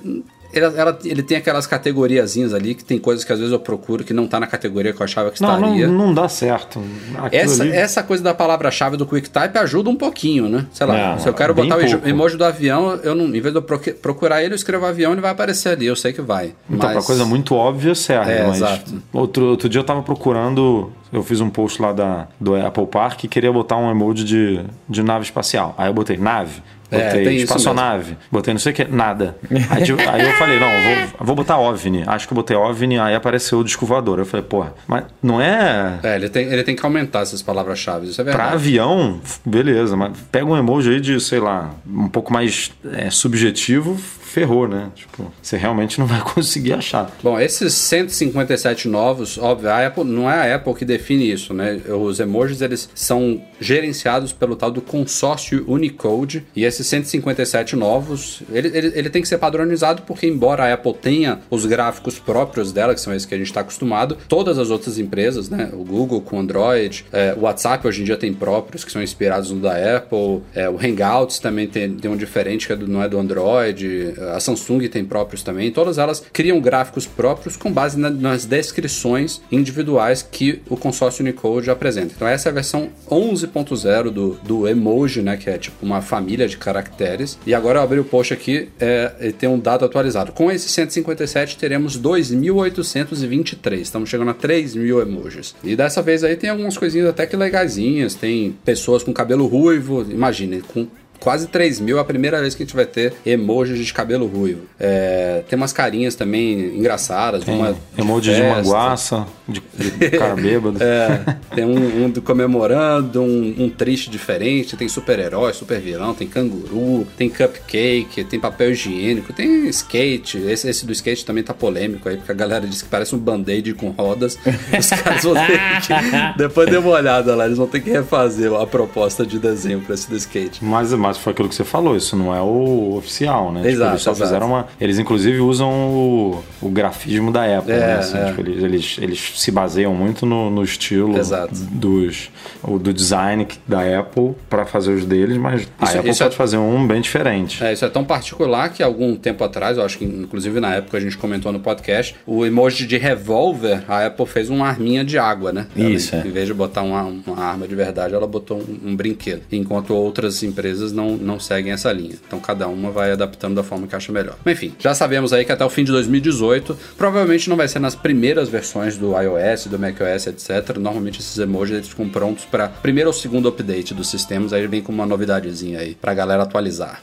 Ele, ela- ele tem aquelas categoriazinhas ali que tem coisas que às vezes eu procuro que não tá na categoria que eu achava que Não, não, estaria. não dá certo. Aquilo Essa, ali- essa coisa da palavra-chave do QuickType ajuda um pouquinho, né? Sei lá, Não, se eu quero botar o pouco. emoji do avião, eu não, em vez de eu procurar ele, eu escrevo avião, ele vai aparecer ali, eu sei que vai. Então, Mas- pra coisa muito óbvia serve, É, mas exato. outro, outro dia eu tava procurando, eu fiz um post lá da, do Apple Park e queria botar um emoji de, de nave espacial. Aí eu botei nave, botei tem isso espaçonave, botei não sei o que, nada. Aí, tipo, aí eu falei, não, vou, vou botar OVNI. Acho que eu botei OVNI, aí apareceu o disco voador. Eu falei, porra, mas não é... É, ele tem, ele tem que aumentar essas palavras-chave, isso é Pra verdade. avião, beleza, mas pega um emoji aí de, sei lá, um pouco mais é, subjetivo, ferrou, né? Tipo, você realmente não vai [laughs] conseguir achar. Bom, esses 157 novos, óbvio, a Apple não é a Apple que define isso, né? Os emojis eles são gerenciados pelo tal do consórcio Unicode e esses 157 novos, ele, ele, ele tem que ser padronizado porque embora a Apple tenha os gráficos próprios dela, que são esses que a gente está acostumado, todas as outras empresas, né? O Google com Android, é, o WhatsApp hoje em dia tem próprios que são inspirados no da Apple, é, o Hangouts também tem, tem um diferente que é do- não é do Android, a Samsung tem próprios também, todas elas criam gráficos próprios com base na- nas descrições individuais que o consórcio Unicode apresenta. Então essa é a versão 11.0 do, do emoji, né, que é tipo uma família de caracteres. E agora eu abri o post aqui, é, ele tem um dado atualizado. Com esse 157 teremos 2.823, estamos chegando a 3.000 emojis. E dessa vez aí tem algumas coisinhas até que legaisinhas, tem pessoas com cabelo ruivo, imagine, com Quase 3 mil é a primeira vez que a gente vai ter emojis de cabelo ruivo. É, tem umas carinhas também engraçadas. Tem uma emoji de festa. manguaça, de, de cara [laughs] bêbado. É, tem um, um do comemorando, um, um triste diferente, tem super-herói, super-vilão, tem canguru, tem cupcake, tem papel higiênico, tem skate. Esse, esse do skate também tá polêmico aí, porque a galera diz que parece um band-aid com rodas. [laughs] Os caras vão ter que. Depois dê uma olhada lá, eles vão ter que refazer a proposta de desenho pra esse do skate. Mas, mas foi aquilo que você falou, isso não é o oficial, né? Tipo, Exato, eles só exato. fizeram uma. Eles inclusive usam o, o grafismo da Apple, É, né? Assim, é. tipo, eles, eles, eles se baseiam muito no, no estilo Exato. dos, o, do design da Apple para fazer os deles, mas a Isso- Apple isso pode é- fazer um bem diferente. É, isso é tão particular que algum tempo atrás, eu acho que inclusive na época a gente comentou no podcast, o emoji de revólver, a Apple fez uma arminha de água, né? Ela, Isso, é. Em vez de botar uma, uma arma de verdade, ela botou um, um brinquedo. Enquanto outras empresas não, não seguem essa linha. Então cada uma vai adaptando da forma que acha melhor. Mas enfim, já sabemos aí que até o fim de 2018, provavelmente não vai ser nas primeiras versões do iOS, do macOS, etc. Normalmente esses emojis eles ficam prontos para primeiro ou segundo update dos sistemas, aí vem com uma novidadezinha aí pra galera atualizar.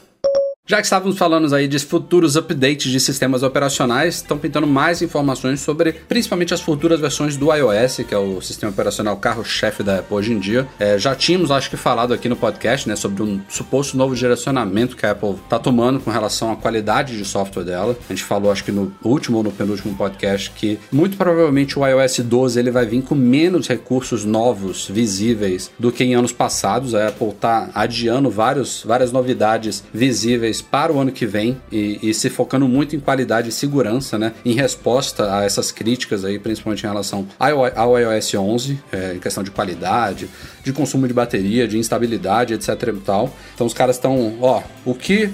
Já que estávamos falando aí de futuros updates de sistemas operacionais, estão pintando mais informações sobre principalmente as futuras versões do iOS, que é o sistema operacional carro-chefe da Apple hoje em dia. É, já tínhamos, acho que, falado aqui no podcast, né, sobre um suposto novo direcionamento que a Apple está tomando com relação à qualidade de software dela. A gente falou, acho que no último ou no penúltimo podcast, que muito provavelmente o iOS 12 ele vai vir com menos recursos novos visíveis do que em anos passados. A Apple está adiando vários, várias novidades visíveis para o ano que vem e, e se focando muito em qualidade e segurança, né? Em resposta a essas críticas aí, principalmente em relação ao, iOS 11, é, em questão de qualidade, de consumo de bateria, de instabilidade, etc e tal. Então os caras estão, ó, o que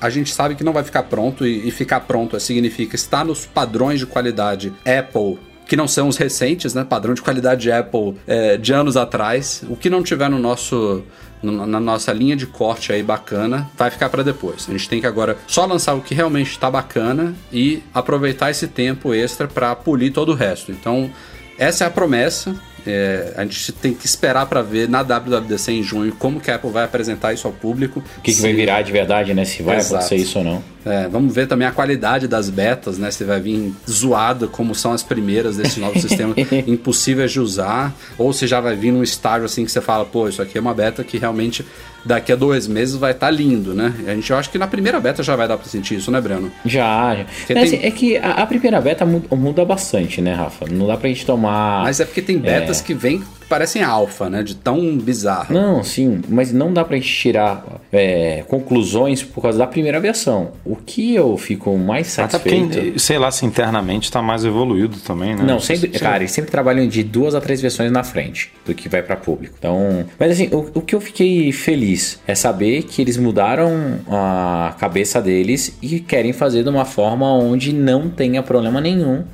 a gente sabe que não vai ficar pronto e, e ficar pronto significa estar nos padrões de qualidade Apple que não são os recentes, né? Padrão de qualidade de Apple é, de anos atrás. O que não tiver no nosso no- na nossa linha de corte aí bacana, vai ficar para depois. A gente tem que agora só lançar o que realmente está bacana e aproveitar esse tempo extra para polir todo o resto. Então, essa é a promessa. É, a gente tem que esperar para ver na WWDC em junho como que a Apple vai apresentar isso ao público. O que, que vai virar de verdade, né? Se vai Exato. acontecer isso ou não. É, vamos ver também a qualidade das betas, né? Se vai vir zoada como são as primeiras desse novo [laughs] sistema, impossíveis de usar, ou se já vai vir num estágio assim que você fala, pô, isso aqui é uma beta que realmente daqui a dois meses vai estar lindo, né? A gente eu acho que na primeira beta já vai dar pra sentir isso, né, Breno? Já, já. Mas, tem- É que a, a primeira beta muda, muda bastante, né, Rafa? Não dá pra gente tomar. Mas é porque tem betas que vêm parecem alfa, né? De tão bizarro. Não, sim, mas não dá pra gente tirar é, conclusões por causa da primeira versão. O que eu fico mais Até satisfeito. porque, sei lá, se internamente tá mais evoluído também, né? Não, sempre, Sei- cara, eles sempre trabalham de duas a três versões na frente do que vai pra público. Então, mas assim, o, o que eu fiquei feliz é saber que eles mudaram a cabeça deles e querem fazer de uma forma onde não tenha problema nenhum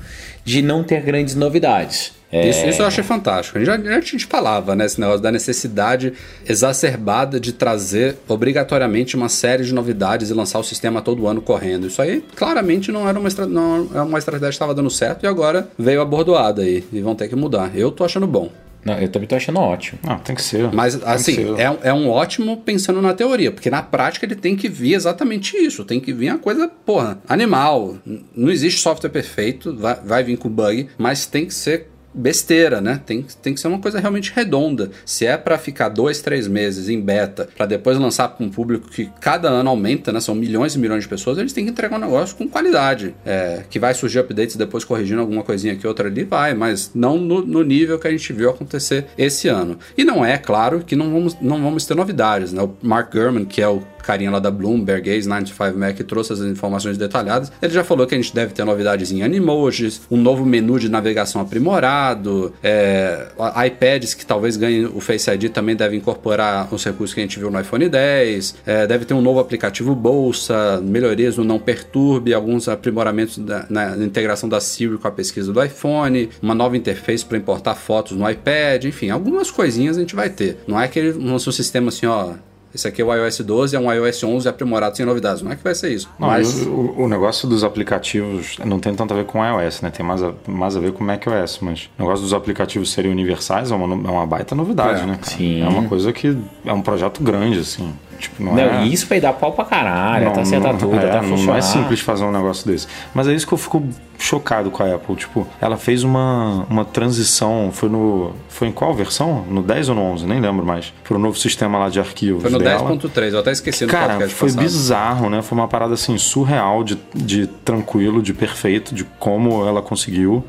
de não ter grandes novidades. É, Isso, isso eu achei fantástico. A gente, já, a gente falava, né, esse negócio da necessidade exacerbada de trazer obrigatoriamente uma série de novidades e lançar o sistema todo ano correndo. Isso aí claramente não era uma, estra- não é uma estratégia que estava dando certo e agora veio a bordoada aí e vão ter que mudar. Eu tô achando bom. Não, eu também tô achando ótimo. Não, tem que ser. Mas, assim, ser. é, um- é um ótimo pensando na teoria, porque na prática ele tem que vir exatamente isso. Tem que vir a coisa, porra, animal. Não existe software perfeito, vai, vai vir com bug, mas tem que ser besteira, né? Tem, tem que ser uma coisa realmente redonda. Se é pra ficar dois, três meses em beta, pra depois lançar pra um público que cada ano aumenta, né? São milhões e milhões de pessoas, eles têm que entregar um negócio com qualidade. É, que vai surgir updates depois corrigindo alguma coisinha aqui, outra ali, vai, mas não no, no nível que a gente viu acontecer esse ano. E não é, claro, que não vamos, não vamos ter novidades, né? O Mark Gurman, que é o carinha lá da Bloomberg, ex-95Mac, que trouxe as informações detalhadas, ele já falou que a gente deve ter novidades em Animojis, um novo menu de navegação aprimorado, é, iPads que talvez ganhem o Face ID também deve incorporar os recursos que a gente viu no iPhone 10, é, deve ter um novo aplicativo Bolsa, melhorias no Não Perturbe, alguns aprimoramentos da- na integração da Siri com a pesquisa do iPhone, uma nova interface para importar fotos no iPad, enfim, algumas coisinhas a gente vai ter. Não é que ele lançou um sistema assim, ó, esse aqui é o iOS 12, é um iOS 11 aprimorado sem novidades. Não é que vai ser isso. Não, mas o, o negócio dos aplicativos não tem tanto a ver com iOS, né? Tem mais a, mais a ver com macOS, mas o negócio dos aplicativos serem universais é uma, é uma baita novidade, É, né? cara? sim. É uma coisa que é um projeto grande, assim. Tipo, não, Não, é... e isso vai dar pau pra caralho, não, tá certa não- tudo, é, tá não, não é simples fazer um negócio desse. Mas é isso que eu fico chocado com a Apple. Tipo, ela fez uma, uma transição. Foi no. Foi em qual versão? No 10 ou no 11? Nem lembro mais. Pro novo sistema lá de arquivos. foi no dela. 10.3, eu até esqueci no Cara, podcast foi passado. bizarro, né? Foi uma parada assim surreal de, de tranquilo, de perfeito, de como ela conseguiu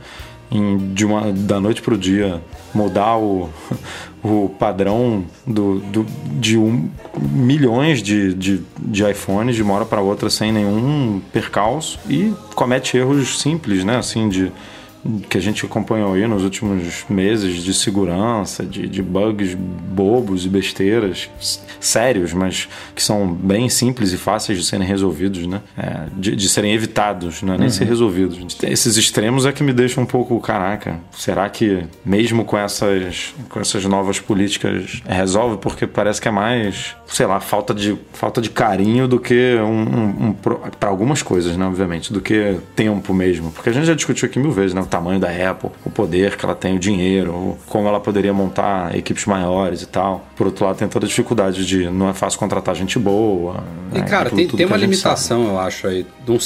em, de uma da noite pro dia mudar o, o padrão do, do, de um, milhões de, de, de iPhones de uma hora para outra sem nenhum percalço e comete erros simples, né? Assim de que a gente acompanhou aí nos últimos meses de segurança, de, de bugs bobos e besteiras sérios, mas que são bem simples e fáceis de serem resolvidos, né? É, de, de serem evitados, não é nem ser resolvidos. Esses extremos é que me deixam um pouco, caraca, será que mesmo com essas, com essas novas políticas resolve? Porque parece que é mais, sei lá, falta de, falta de carinho do que um, um, um para algumas coisas, né? Obviamente, do que tempo mesmo. Porque a gente já discutiu aqui mil vezes, né? O tamanho da Apple, o poder que ela tem, o dinheiro, como ela poderia montar equipes maiores e tal. Por outro lado, tem toda a dificuldade de não é fácil contratar gente boa. E, né? cara, Tudo- tem, tudo tem uma limitação, eu acho, aí. Num,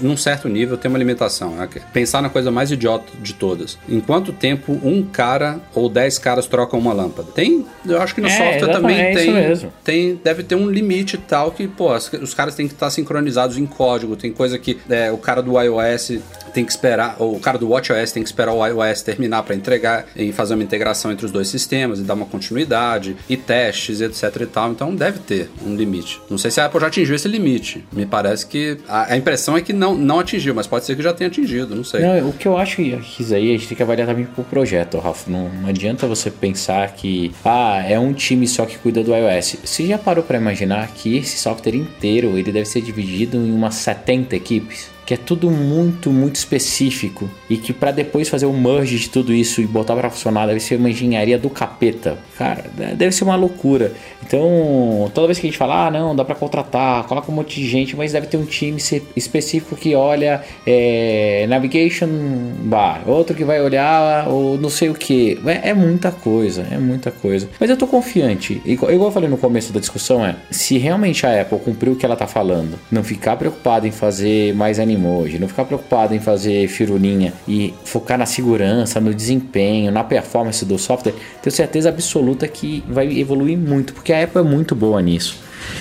num certo nível, tem uma limitação. né? Pensar na coisa mais idiota de todas. Em quanto tempo um cara ou dez caras trocam uma lâmpada? Tem, eu acho que no É, software também é isso tem, mesmo. tem. Deve ter um limite e tal que, pô, as- os caras têm que estar sincronizados em código. Tem coisa que é, o cara do iOS tem que esperar, ou o cara do WatchOS tem que esperar o iOS terminar para entregar e fazer uma integração entre os dois sistemas e dar uma continuidade e testes, etc e tal. Então deve ter um limite. Não sei se a Apple já atingiu esse limite. Me parece que a, a impressão é que não, não atingiu, mas pode ser que já tenha atingido, não sei. Não, o que eu acho que isso aí a gente tem que avaliar também pro projeto, Rafa. Não, não adianta você pensar que, ah, é um time só que cuida do iOS. Você já parou para imaginar que esse software inteiro ele deve ser dividido em umas 70 equipes? Que é tudo muito, muito específico. E que para depois fazer o merge de tudo isso e botar para funcionar deve ser uma engenharia do capeta. Cara, deve ser uma loucura. Então, toda vez que a gente fala, ah, não, dá para contratar, coloca um monte de gente, mas deve ter um time específico que olha é, navigation bar, outro que vai olhar o não sei o que. É, é muita coisa, é muita coisa. Mas eu tô confiante. Igual, igual eu falei no começo da discussão, é se realmente a Apple cumpriu o que ela tá falando, não ficar preocupada em fazer mais animoji, não ficar preocupada em fazer firulinha e focar na segurança, no desempenho, na performance do software, tenho certeza absoluta que vai evoluir muito, porque a Apple é muito boa nisso.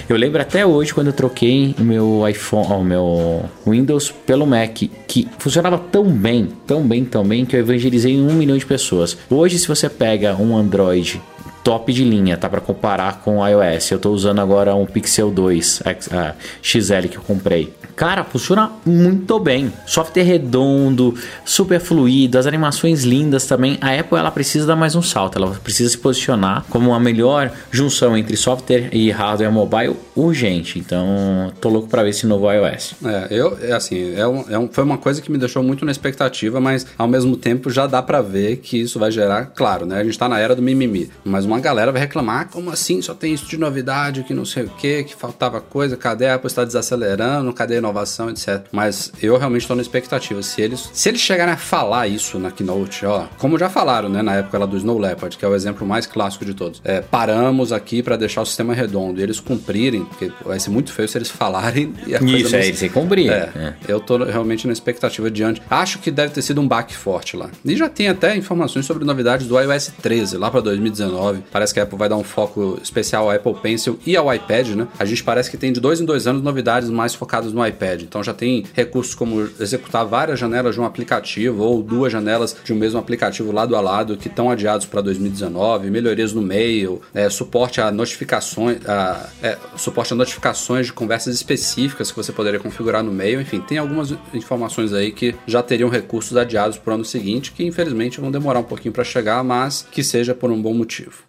Eu lembro até hoje quando eu troquei o meu iPhone, o meu Windows pelo Mac, que funcionava tão bem, tão bem, tão bem, que eu evangelizei um milhão de pessoas. Hoje, se você pega um Android top de linha, tá? Para comparar com o iOS. Eu tô usando agora um Pixel 2 X, uh, XL que eu comprei. Cara, funciona muito bem. Software redondo, super fluido, as animações lindas também. A Apple ela precisa dar mais um salto, ela precisa se posicionar como a melhor junção entre software e hardware mobile urgente. Então, tô louco para ver esse novo iOS. É, eu, é assim, é um, é um, foi uma coisa que me deixou muito na expectativa, mas ao mesmo tempo já dá para ver que isso vai gerar, claro, né? A gente tá na era do mimimi, mas uma galera vai reclamar, ah, como assim? Só tem isso de novidade, que não sei o que, que faltava coisa, cadê a Apple está desacelerando, cadê a inovação, etc. Mas eu realmente estou na expectativa. Se eles, se eles chegarem a falar isso na Keynote, ó, como já falaram, né, na época lá do Snow Leopard, que é o exemplo mais clássico de todos. É, paramos aqui para deixar o sistema redondo e eles cumprirem, porque vai ser muito feio se eles [laughs] falarem e a Isso, é, eles têm que cumprir. É, é, eu tô realmente na expectativa diante. Acho que deve ter sido um baque forte lá. E já tem até informações sobre novidades do iOS 13 lá para 2019. Parece que a Apple vai dar um foco especial ao Apple Pencil e ao iPad, né? A gente parece que tem de dois em dois anos novidades mais focadas no iPad. Então já tem recursos como executar várias janelas de um aplicativo ou duas janelas de um mesmo aplicativo lado a lado que estão adiados para 2019, melhorias no mail, é, suporte a notificações, a, é, suporte a notificações de conversas específicas que você poderia configurar no mail. Enfim, tem algumas informações aí que já teriam recursos adiados para o ano seguinte que infelizmente vão demorar um pouquinho para chegar, mas que seja por um bom motivo.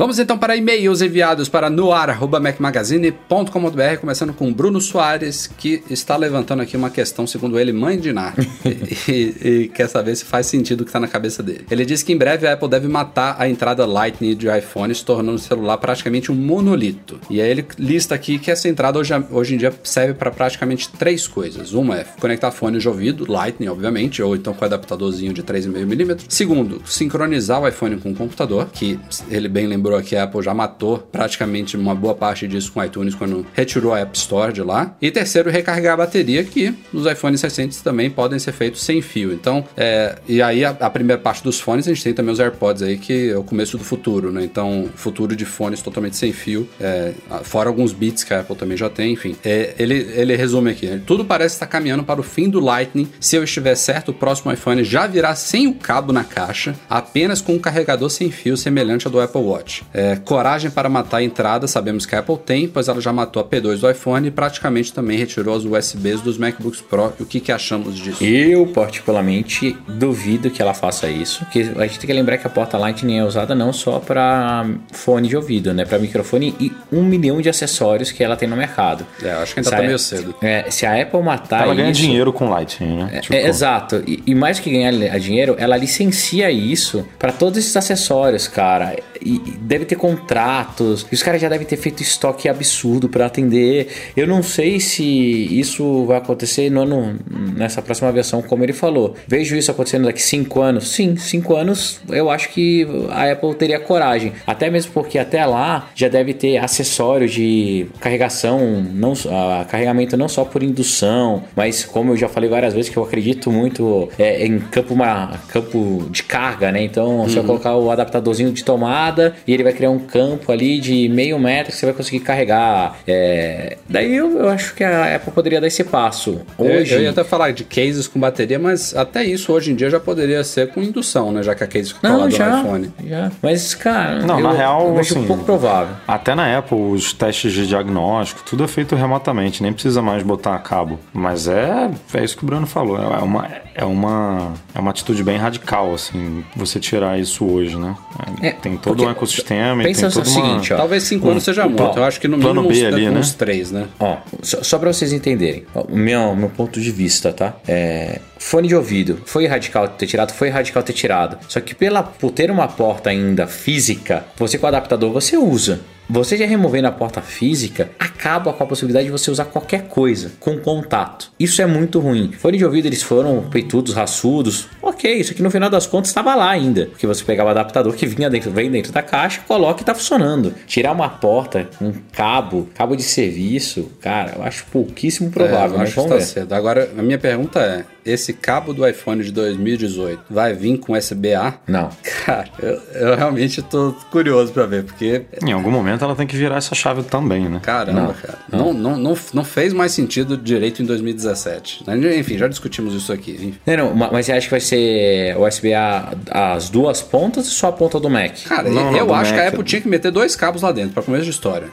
Vamos então para e-mails enviados para noar.mecmagazine.com.br, começando com Bruno Soares, que está levantando aqui uma questão, segundo ele, mãe de Nar, [laughs] e, e, quer saber se faz sentido o que está na cabeça dele. Ele diz que em breve a Apple deve matar a entrada Lightning de iPhone, se tornando o celular praticamente um monolito. E aí ele lista aqui que essa entrada hoje, hoje em dia serve para praticamente três coisas. Uma é conectar fone de ouvido, Lightning, obviamente, ou então com adaptadorzinho de 3,5mm. Segundo, sincronizar o iPhone com o computador, que ele bem lembrou lembrou que a Apple já matou praticamente uma boa parte disso com o iTunes quando retirou a App Store de lá. E terceiro, recarregar a bateria, que nos iPhones recentes também podem ser feitos sem fio. Então, é, e aí a, a, primeira parte dos fones, a gente tem também os AirPods aí, que é o começo do futuro, né? Então, futuro de fones totalmente sem fio, é, fora alguns bits que a Apple também já tem, enfim. É, ele, ele resume aqui, né? tudo parece estar caminhando para o fim do Lightning. Se eu estiver certo, o próximo iPhone já virá sem o cabo na caixa, apenas com um carregador sem fio semelhante ao do Apple Watch. É, coragem para matar a entrada, sabemos que a Apple tem, pois ela já matou a P2 do iPhone e praticamente também retirou as USBs dos MacBooks Pro. E o que, que achamos disso? Eu, particularmente, duvido que ela faça isso. Porque a gente tem que lembrar que a porta Lightning é usada não só para fone de ouvido, né? Para microfone e um milhão de acessórios que ela tem no mercado. É, acho que ainda se tá a, meio cedo. É, se a Apple matar. Ela ganha dinheiro com Lightning, né? É, tipo... é, exato. E, e mais que ganhar dinheiro, ela licencia isso para todos esses acessórios, cara. E deve ter contratos. E os caras já devem ter feito estoque absurdo para atender. Eu não sei se isso vai acontecer no, no, nessa próxima versão, como ele falou. Vejo isso acontecendo daqui cinco anos. Sim, cinco anos eu acho que a Apple teria coragem. Até mesmo porque até lá já deve ter acessório de carregação, não, uh, carregamento não só por indução, mas como eu já falei várias vezes que eu acredito muito é, em campo, uma, campo de carga, né? Então, uhum. se eu uhum. colocar o adaptadorzinho de tomada e ele vai criar um campo ali de meio metro que você vai conseguir carregar. É... Daí eu, eu, acho que a Apple poderia dar esse passo. Hoje... Eu, eu, ia até falar de cases com bateria, mas até isso hoje em dia já poderia ser com indução, né? Já que a case fica Não, já, no iPhone. Já. Mas, cara, não, eu, na real, eu assim, pouco provável. Até na Apple, os testes de diagnóstico, tudo é feito remotamente, nem precisa mais botar a cabo. Mas é, é isso que o Bruno falou. É uma, é uma, é uma atitude bem radical, assim, você tirar isso hoje, né? É, tem todo um ecossistema pensa tem todo o seguinte, ó, Talvez 5 um, anos seja muito. Eu acho que no mínimo B ali, uns, né? uns 3, né? Ó, só, só pra vocês entenderem, o meu, meu ponto de vista, tá? É, fone de ouvido, foi radical ter tirado, foi radical ter tirado. Só que pela, por ter uma porta ainda física, você com o adaptador você usa. Você já removendo a porta física, acaba com a possibilidade de você usar qualquer coisa com contato. Isso é muito ruim. Fone de ouvido, eles foram peitudos, raçudos. Ok, isso aqui no final das contas estava lá ainda. Porque você pegava o adaptador que vinha dentro, vem dentro da caixa, coloca e tá funcionando. Tirar uma porta, um cabo, cabo de serviço, cara, eu acho pouquíssimo provável. É, eu acho que tá certo. Agora, a minha pergunta é: esse cabo do iPhone de 2018 vai vir com USB-A? Não. Cara, eu, eu realmente tô curioso pra ver, porque Em algum momento ela tem que virar essa chave também, né? Caramba, cara. Não, não, não, não fez mais sentido direito em 2017. Enfim, já discutimos isso aqui. Não, não, ma- mas você acha que vai ser USB a, as duas pontas ou só a ponta do Mac? Cara, Não, não, eu acho que a Mac. Apple tinha que meter dois cabos lá dentro, pra começo de história.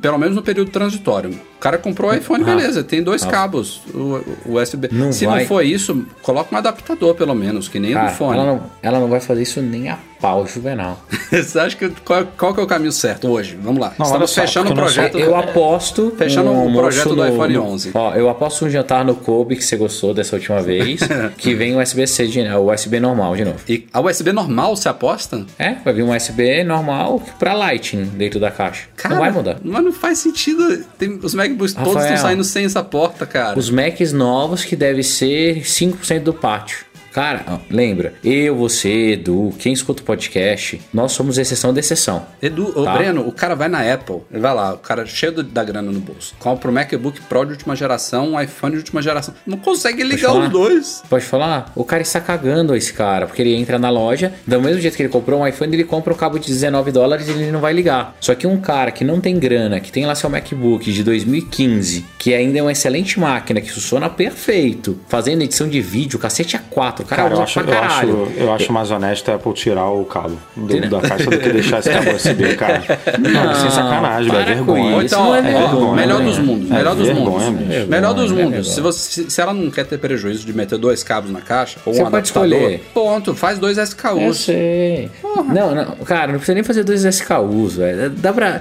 Pelo menos no período transitório. O cara comprou o iPhone, beleza, tem dois cabos o, o USB. Não Se vai. não for isso, coloca um adaptador, pelo menos, que nem o do fone. ela, não, ela não vai fazer isso nem a pau, Juvenal. [laughs] Você acha que qual, qual que é o caminho certo hoje? Vamos lá. Não, Estamos só, fechando o eu projeto. Eu aposto. Fechando um o projeto do no- iPhone no- 11. Ó, eu aposto um jantar no Kobe que você gostou dessa última [laughs] vez. que vem o USB-C, de, o USB normal de novo. E a USB normal, você aposta? É, vai vir um USB normal pra Lightning dentro da caixa. não vai mudar. Mas não faz sentido. Tem- os MacBooks todos Rafael, estão saindo sem essa porta, cara. Os Macs novos que deve ser 5% do pátio. Cara, lembra, eu, você, Edu, quem escuta o podcast, nós somos exceção da exceção. Edu, ô Tá. Breno, o cara vai na Apple, ele vai lá, o cara cheio do- da grana no bolso, compra o MacBook Pro de última geração, um iPhone de última geração. Não consegue ligar os dois. Pode falar? O cara está cagando esse cara, porque ele entra na loja, do mesmo jeito que ele comprou um iPhone, ele compra um cabo de 19 dólares e ele não vai ligar. Só que um cara que não tem grana, que tem lá seu MacBook de 2015, que ainda é uma excelente máquina, que funciona perfeito, fazendo edição de vídeo, cacete A4, o cara, Cara, eu acho, pra eu, acho, eu acho mais honesto a Apple tirar o cabo do- da caixa do que deixar esse cabo USB, [laughs] cara. Não, sem sacanagem, velho. É vergonha. Então, não é vergonha, melhor dos mundos, É melhor dos vergonha, mundos. bicho. Melhor dos mundos. é Se, você, se- se ela não quer ter prejuízo de meter dois cabos na caixa, ou Você um pode adaptador, escolher. ponto, faz dois Eu SKUs. sei. Não, não, cara, não precisa nem fazer dois SKUs, velho. Dá pra.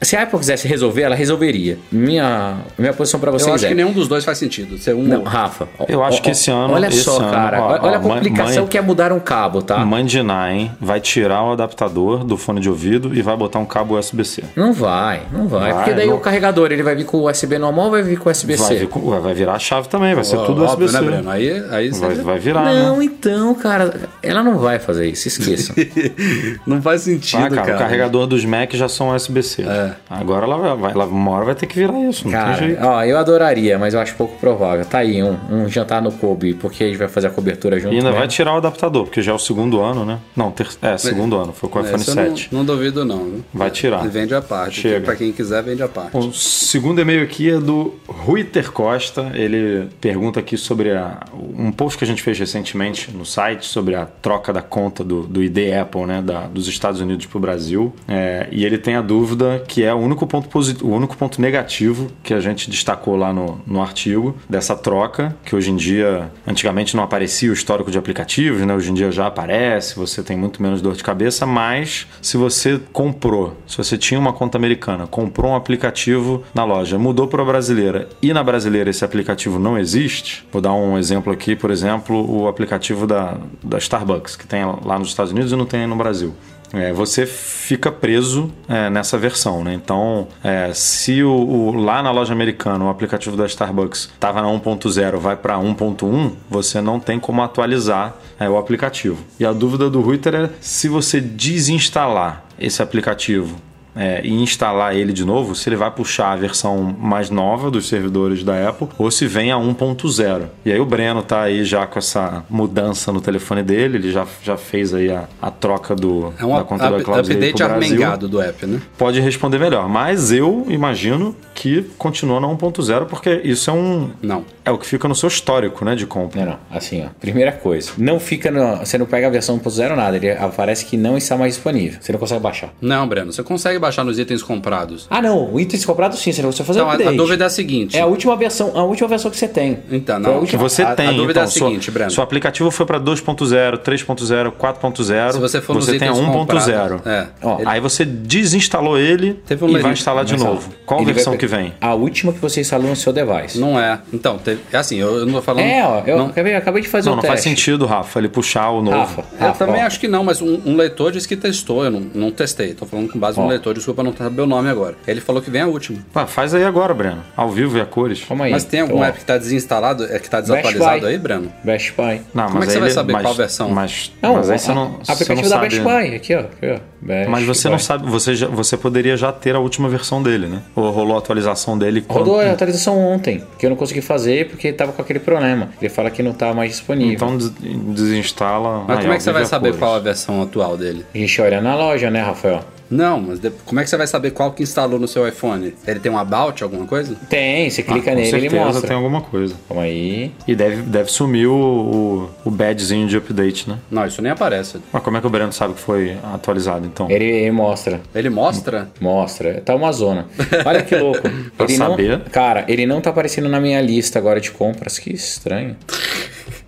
Se a Apple quisesse resolver, ela resolveria. Minha, minha posição pra vocês Eu acho é. que nenhum dos dois faz sentido. Ser um Não, Rafa. ó, Eu acho ó, que esse ano- Olha esse só, ano, cara. ó, olha ó, a complicação mãe- que é mudar um cabo, tá? Mãe de Nine vai tirar o adaptador do fone de ouvido e vai botar um cabo USB-C. Não vai, não vai. Vai, porque daí não. o carregador ele vai vir com USB normal ou vai vir com Vai, USB-C? vir com- vai virar a chave também, vai ser Ó, tudo USB-C. né, Breno? Aí, aí você- Vai, vai virar, Não, né? então, cara, ela não vai fazer isso, esqueça. [laughs] não faz sentido, Ah, cara, cara. o carregador dos Mac já são USB-C. É. Agora ela vai, ela, uma hora vai ter que virar isso, não tem Cara, jeito. ó, eu adoraria, mas eu acho pouco provável. Tá aí, um, um jantar no Kobe, porque a gente vai fazer a cobertura junto. E ainda mesmo. vai tirar o adaptador, porque já é o segundo ano, né? Não, ter... é, segundo ano, foi com o iPhone Esse eu não, 7. não duvido, não. Vai tirar. E vende a parte. Chega. Pra quem quiser, vende a parte. O segundo e-mail aqui é do Ruiter Costa. Ele pergunta aqui sobre a- um post que a gente fez recentemente no site sobre a troca da conta do, do ID Apple, né, da- dos Estados Unidos para o Brasil. É, e ele tem a dúvida que é o único ponto positivo, o único ponto negativo que a gente destacou lá no, no artigo dessa troca, que hoje em dia, antigamente não aparecia o histórico de aplicativos, né? Hoje em dia já aparece, você tem muito menos dor de cabeça, mas se você comprou, se você tinha uma conta americana, comprou um aplicativo na loja, mudou para brasileira e na brasileira esse aplicativo não existe, vou dar um exemplo aqui, por exemplo, o aplicativo da, da Starbucks, que tem lá nos Estados Unidos e não tem no Brasil. É, você fica preso é, nessa versão, né? Então, é, se o, o- lá na loja americana o aplicativo da Starbucks estava na 1.0, vai para 1.1, você não tem como atualizar é, o aplicativo. E a dúvida do Ruiter é se você desinstalar esse aplicativo é, e instalar ele de novo, se ele vai puxar a versão mais nova dos servidores da Apple ou se vem a 1.0. E aí o Breno tá aí já com essa mudança no telefone dele, ele já, já fez aí a, a troca do, É um da conta da up- Cloud update pro Brasil. armengado do app, né? Pode responder melhor, mas eu imagino que continua na 1.0 porque isso é um Não. é o que fica no seu histórico, né, de compra. Não, não. Assim, ó. Primeira coisa. Não fica no. Você não pega a versão 1.0 nada. Ele aparece que não está mais disponível. Você não consegue baixar. Não, Breno, você consegue baixar nos itens comprados. Ah, não. O itens comprado sim. Você não precisa fazer Então, a, update. a dúvida é a seguinte. É a última versão, a última versão que você tem. Então, a não. última- Que você A- a tem, dúvida então, é a seguinte, seu, Breno. seu aplicativo foi para 2.0, 3.0, 4.0. Se você for nos tem a itens 1.0. comprados, é. Ó, Ele- Aí você desinstalou ele Teve um e vai instalar de novo. instalar. Qual Ele versão vai que vem? A última que você instalou no seu device. Não é. Então, teve- é assim, eu, eu não tô falando. É, ó. Eu não, acabei, acabei de fazer Não, o não teste. faz sentido, Rafa, ele puxar o novo. Rafa, eu Rafa, também ó. acho que não, mas um, um leitor disse que testou. Eu não, não testei. Tô falando com base no Ó, leitor desculpa não saber o nome agora. Ele falou que vem a última. Ah, faz aí agora, Breno. Ao vivo e a cores. Calma aí. Mas tem algum Ó, app que tá desinstalado, é que tá desatualizado aí, Breno? Best Buy. Não, Como é que mas você aí vai ele- saber mas- qual versão? Mas, Não, mas aí o você não. você aplicativo não da sabe- Best Buy, aqui ó. Aqui, ó. Best Mas você Buy. não sabe, você, já, você poderia já ter a última versão dele, né? Ou rolou a atualização dele quando- Rodou a atualização ontem, que eu não consegui fazer porque tava com aquele problema. Ele fala que não tá mais disponível. Então des- desinstala. Mas aí, como é ó, que você vai vive a saber cores. qual a versão atual dele? A gente olha na loja, né, Rafael? Não, mas de- como é que você vai saber qual que instalou no seu iPhone? Ele tem um about, alguma coisa? Tem, você clica Ah, Com nele e ele mostra. tem alguma coisa. Calma aí. E deve, deve sumir o, o, o badgezinho de update, né? Não, isso nem aparece. Mas como é que o Breno sabe que foi atualizado, então? Ele, ele mostra. Ele mostra? Mostra. Tá uma zona. Olha que louco. [laughs] Pra ele saber. Não, cara, ele não tá aparecendo na minha lista agora de compras. Que estranho.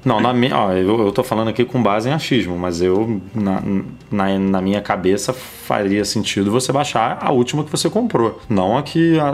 Não, na minha, ó, eu, eu tô falando aqui com base em achismo, mas eu, na, na, na minha cabeça, faria sentido você baixar a última que você comprou, não a que a,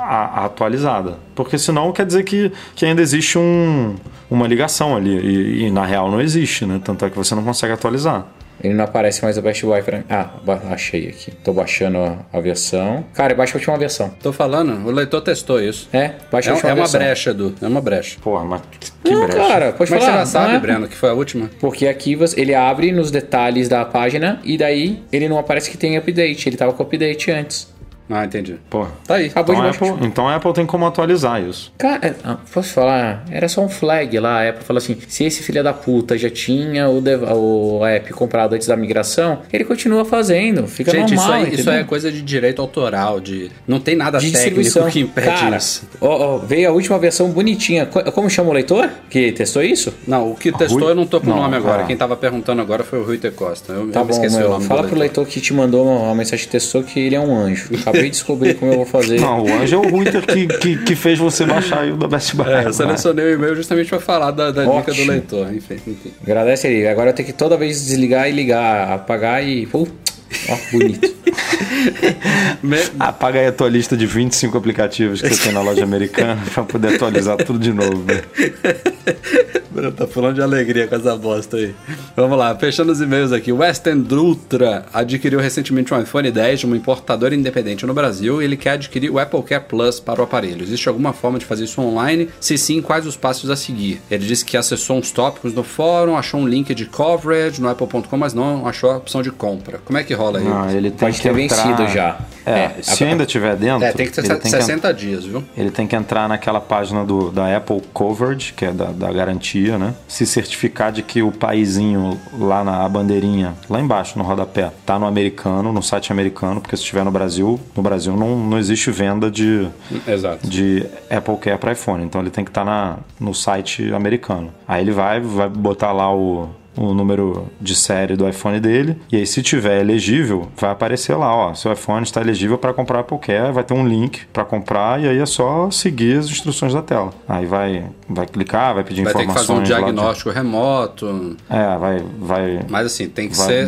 a- a atualizada. Porque senão quer dizer que, que ainda existe um, uma ligação ali, e, e na real não existe, né? Tanto é que você não consegue atualizar. Ele não aparece mais o Best Buy pra mim. Ah, ba- achei aqui. Tô baixando a, a versão. Cara, baixa a última versão. Tô falando, o leitor testou isso. É, baixa É, a última é uma versão. brecha, Edu. É uma brecha. Porra, mas que Não, brecha. cara, pode Como é falar. você já sabe, é? Breno, que foi a última? Porque aqui você- ele abre nos detalhes da página e daí ele não aparece que tem update. Ele tava com update antes. Ah, entendi. Porra. Tá aí. Acabou Então de baixar. Apple, então a Apple tem como atualizar isso. Cara, é, ah, posso falar? Era só um flag lá. A Apple falou assim: se esse filho da puta já tinha o, dev- o app comprado antes da migração, ele continua fazendo. Fica Gente, normal. isso, aí, isso aí é coisa de direito autoral, de. Não tem nada de técnico distribuição. que impede Cara, isso. ó, ó, veio a última versão bonitinha. Co- Como chama o leitor que testou isso? Não, o que testou Rui- eu não tô com o nome agora. é. Quem tava perguntando agora foi o Rui T. Costa. Eu, Tá eu me bom, esqueci meu. o nome Fala do pro leitor que te mandou uma, mensagem que testou que ele é um anjo. Acabei de descobrir como eu vou fazer. Não, o Anjo é o Ruiter que, que, que fez você baixar aí o da Best Buy. É, eu selecionei o e-mail justamente pra falar da, da dica do leitor. Enfim, enfim. Agradece ele. Agora eu tenho que toda vez desligar e ligar, apagar e. Pô, ó, bonito. [laughs] Apaga aí a tua lista de 25 aplicativos que você tem na loja americana pra poder atualizar tudo de novo. Bruno tá falando de alegria com essa bosta aí. Vamos lá, fechando os e-mails aqui. O West End Ultra adquiriu recentemente um iPhone 10 de uma importadora independente no Brasil e ele quer adquirir o Apple Care Plus para o aparelho. Existe alguma forma de fazer isso online? Se sim, quais os passos a seguir? Ele disse que acessou uns tópicos no fórum, achou um link de coverage no apple.com, mas não achou a opção de compra. Como é que rola aí? Ah, ele tem Pode que ter entrar... vencido já. É, É, se a- ainda tiver dentro, é, tem que ter ele tem 60 dias, viu? Ele tem que entrar naquela página do, da Apple Coverage, que é da, da garantia, né? Se certificar de que o paizinho lá na bandeirinha, lá embaixo no rodapé, tá no americano, no site americano, porque se estiver no Brasil, no Brasil não, não existe venda de, Exato. de Apple Care para iPhone. Então ele tem que estar no site americano. Aí ele vai, vai botar lá o, o número de série do iPhone dele. E aí, se tiver elegível, vai aparecer lá, ó. Seu iPhone está elegível para comprar Care, vai ter um link para comprar e aí é só seguir as instruções da tela. Aí vai, vai clicar, vai pedir Vai ter que informações. fazer um lá de- diagnóstico remoto. É, vai, vai. Mas assim, tem que Vai ser.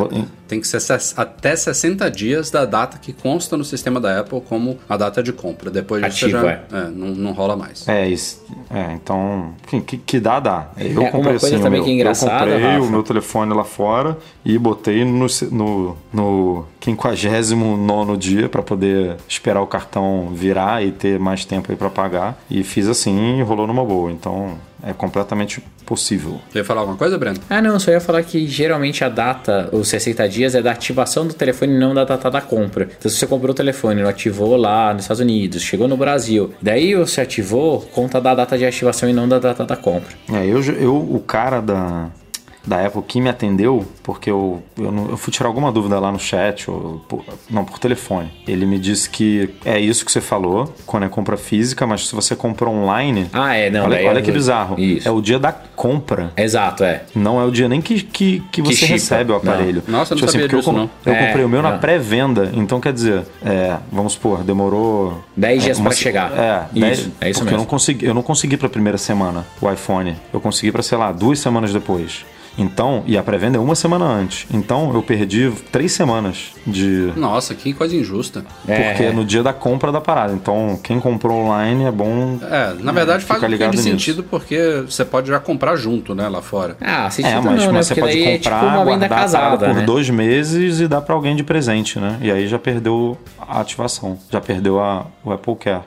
Tem que ser até 60 dias da data que consta no sistema da Apple como a data de compra. Depois disso Ativo, já é. é, não, não rola mais. É, isso, é, então, enfim, que, que dá, dá. Eu É, comprei assim, o também meu, que é engraçada, eu comprei Rafa. o meu telefone lá fora e botei no, no, no 59 dia para poder esperar o cartão virar e ter mais tempo aí para pagar. E fiz assim e rolou numa boa. Então é completamente possível. Quer falar alguma coisa, Breno? Ah, não, só ia falar que geralmente a data, os 60 dias, é da ativação do telefone, não da data da compra. Então, se você comprou o telefone, não ativou lá nos Estados Unidos, chegou no Brasil, daí você ativou, conta da data de ativação e não da data da compra. É, eu, eu o cara da, da Apple que me atendeu, porque eu, eu, não- eu fui tirar alguma dúvida lá no chat, ou, por- não, por telefone. Ele me disse que é isso que você falou, quando é compra física, mas se você compra online. Ah, é, não, olha daí olha é- que bizarro. Isso. É o dia da compra. Exato, é. Não é o dia nem que, que, que você recebe o aparelho. Não. Nossa, eu não Tipo sabia porque disso, eu, não. Eu É, comprei o meu na pré-venda, então quer dizer, é, vamos supor, demorou 10 dias uma pra chegar. É, Isso, 10 é isso porque mesmo. eu não consegui, eu não consegui para primeira semana o iPhone. Eu consegui para sei lá, duas semanas depois. Então, e a pré-venda é uma semana antes. Então, eu perdi três semanas de. Nossa, que coisa injusta. É, Porque é no dia da compra da parada. Então, quem comprou online é bom. É, na verdade faz um sentido porque você pode já comprar junto, né, lá fora. Ah, sentido É, mas, não, né? mas você Porque pode daí comprar, é tipo guardar a parada casada, por né? dois meses e dar pra alguém de presente, né? E aí já perdeu a ativação. Já perdeu a, o Apple Care.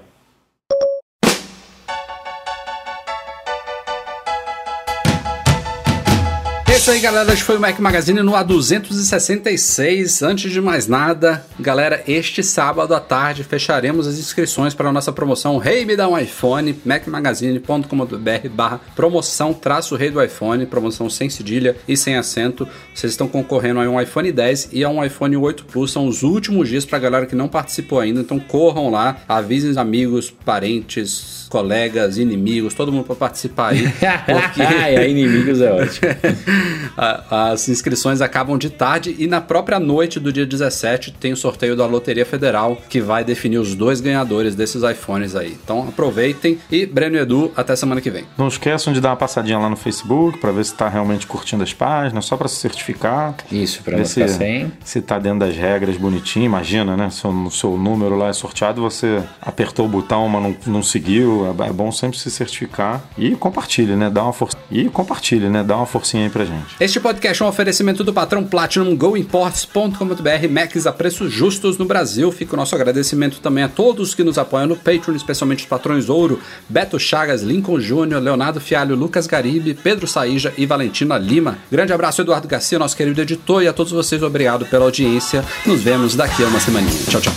Esse aí, galera, este foi o Mac Magazine no A266. Antes de mais nada, galera, este sábado à tarde fecharemos as inscrições para a nossa promoção Rei Me Dá um iPhone, macmagazine.com.br barra promoção traço Rei do iPhone, promoção sem cedilha e sem acento. Vocês estão concorrendo a um iPhone 10 e a um iPhone 8 Plus. São os últimos dias para a galera que não participou ainda, então corram lá, avisem os amigos, parentes, colegas, inimigos, todo mundo para participar aí. [laughs] Porque... Ai, ai, inimigos é ótimo. [laughs] A- As inscrições acabam de tarde e na própria noite do dia 17 tem o sorteio da Loteria Federal que vai definir os dois ganhadores desses iPhones aí. Então aproveitem e Breno e Edu, até semana que vem. Não esqueçam de dar uma passadinha lá no Facebook pra ver se tá realmente curtindo as páginas, só pra se certificar. Isso, pra Ver não se, sem. se tá dentro das regras bonitinho. Imagina, né? Seu, seu número lá é sorteado, você apertou o botão, mas não, não seguiu. É, é bom sempre se certificar. E compartilhe, né? Dá uma força. E compartilhe, né? Dá uma forcinha aí pra gente. Este podcast é um oferecimento do patrão Platinum GoImports.com.br Macs a preços justos no Brasil. Fica o nosso agradecimento também a todos que nos apoiam no Patreon, especialmente os patrões Ouro, Beto Chagas, Lincoln Júnior, Leonardo Fialho, Lucas Garibe, Pedro Saíja e Valentina Lima. Grande abraço, Eduardo Garcia, nosso querido editor, e a todos vocês, obrigado pela audiência. Nos vemos daqui a uma semaninha. Tchau, tchau.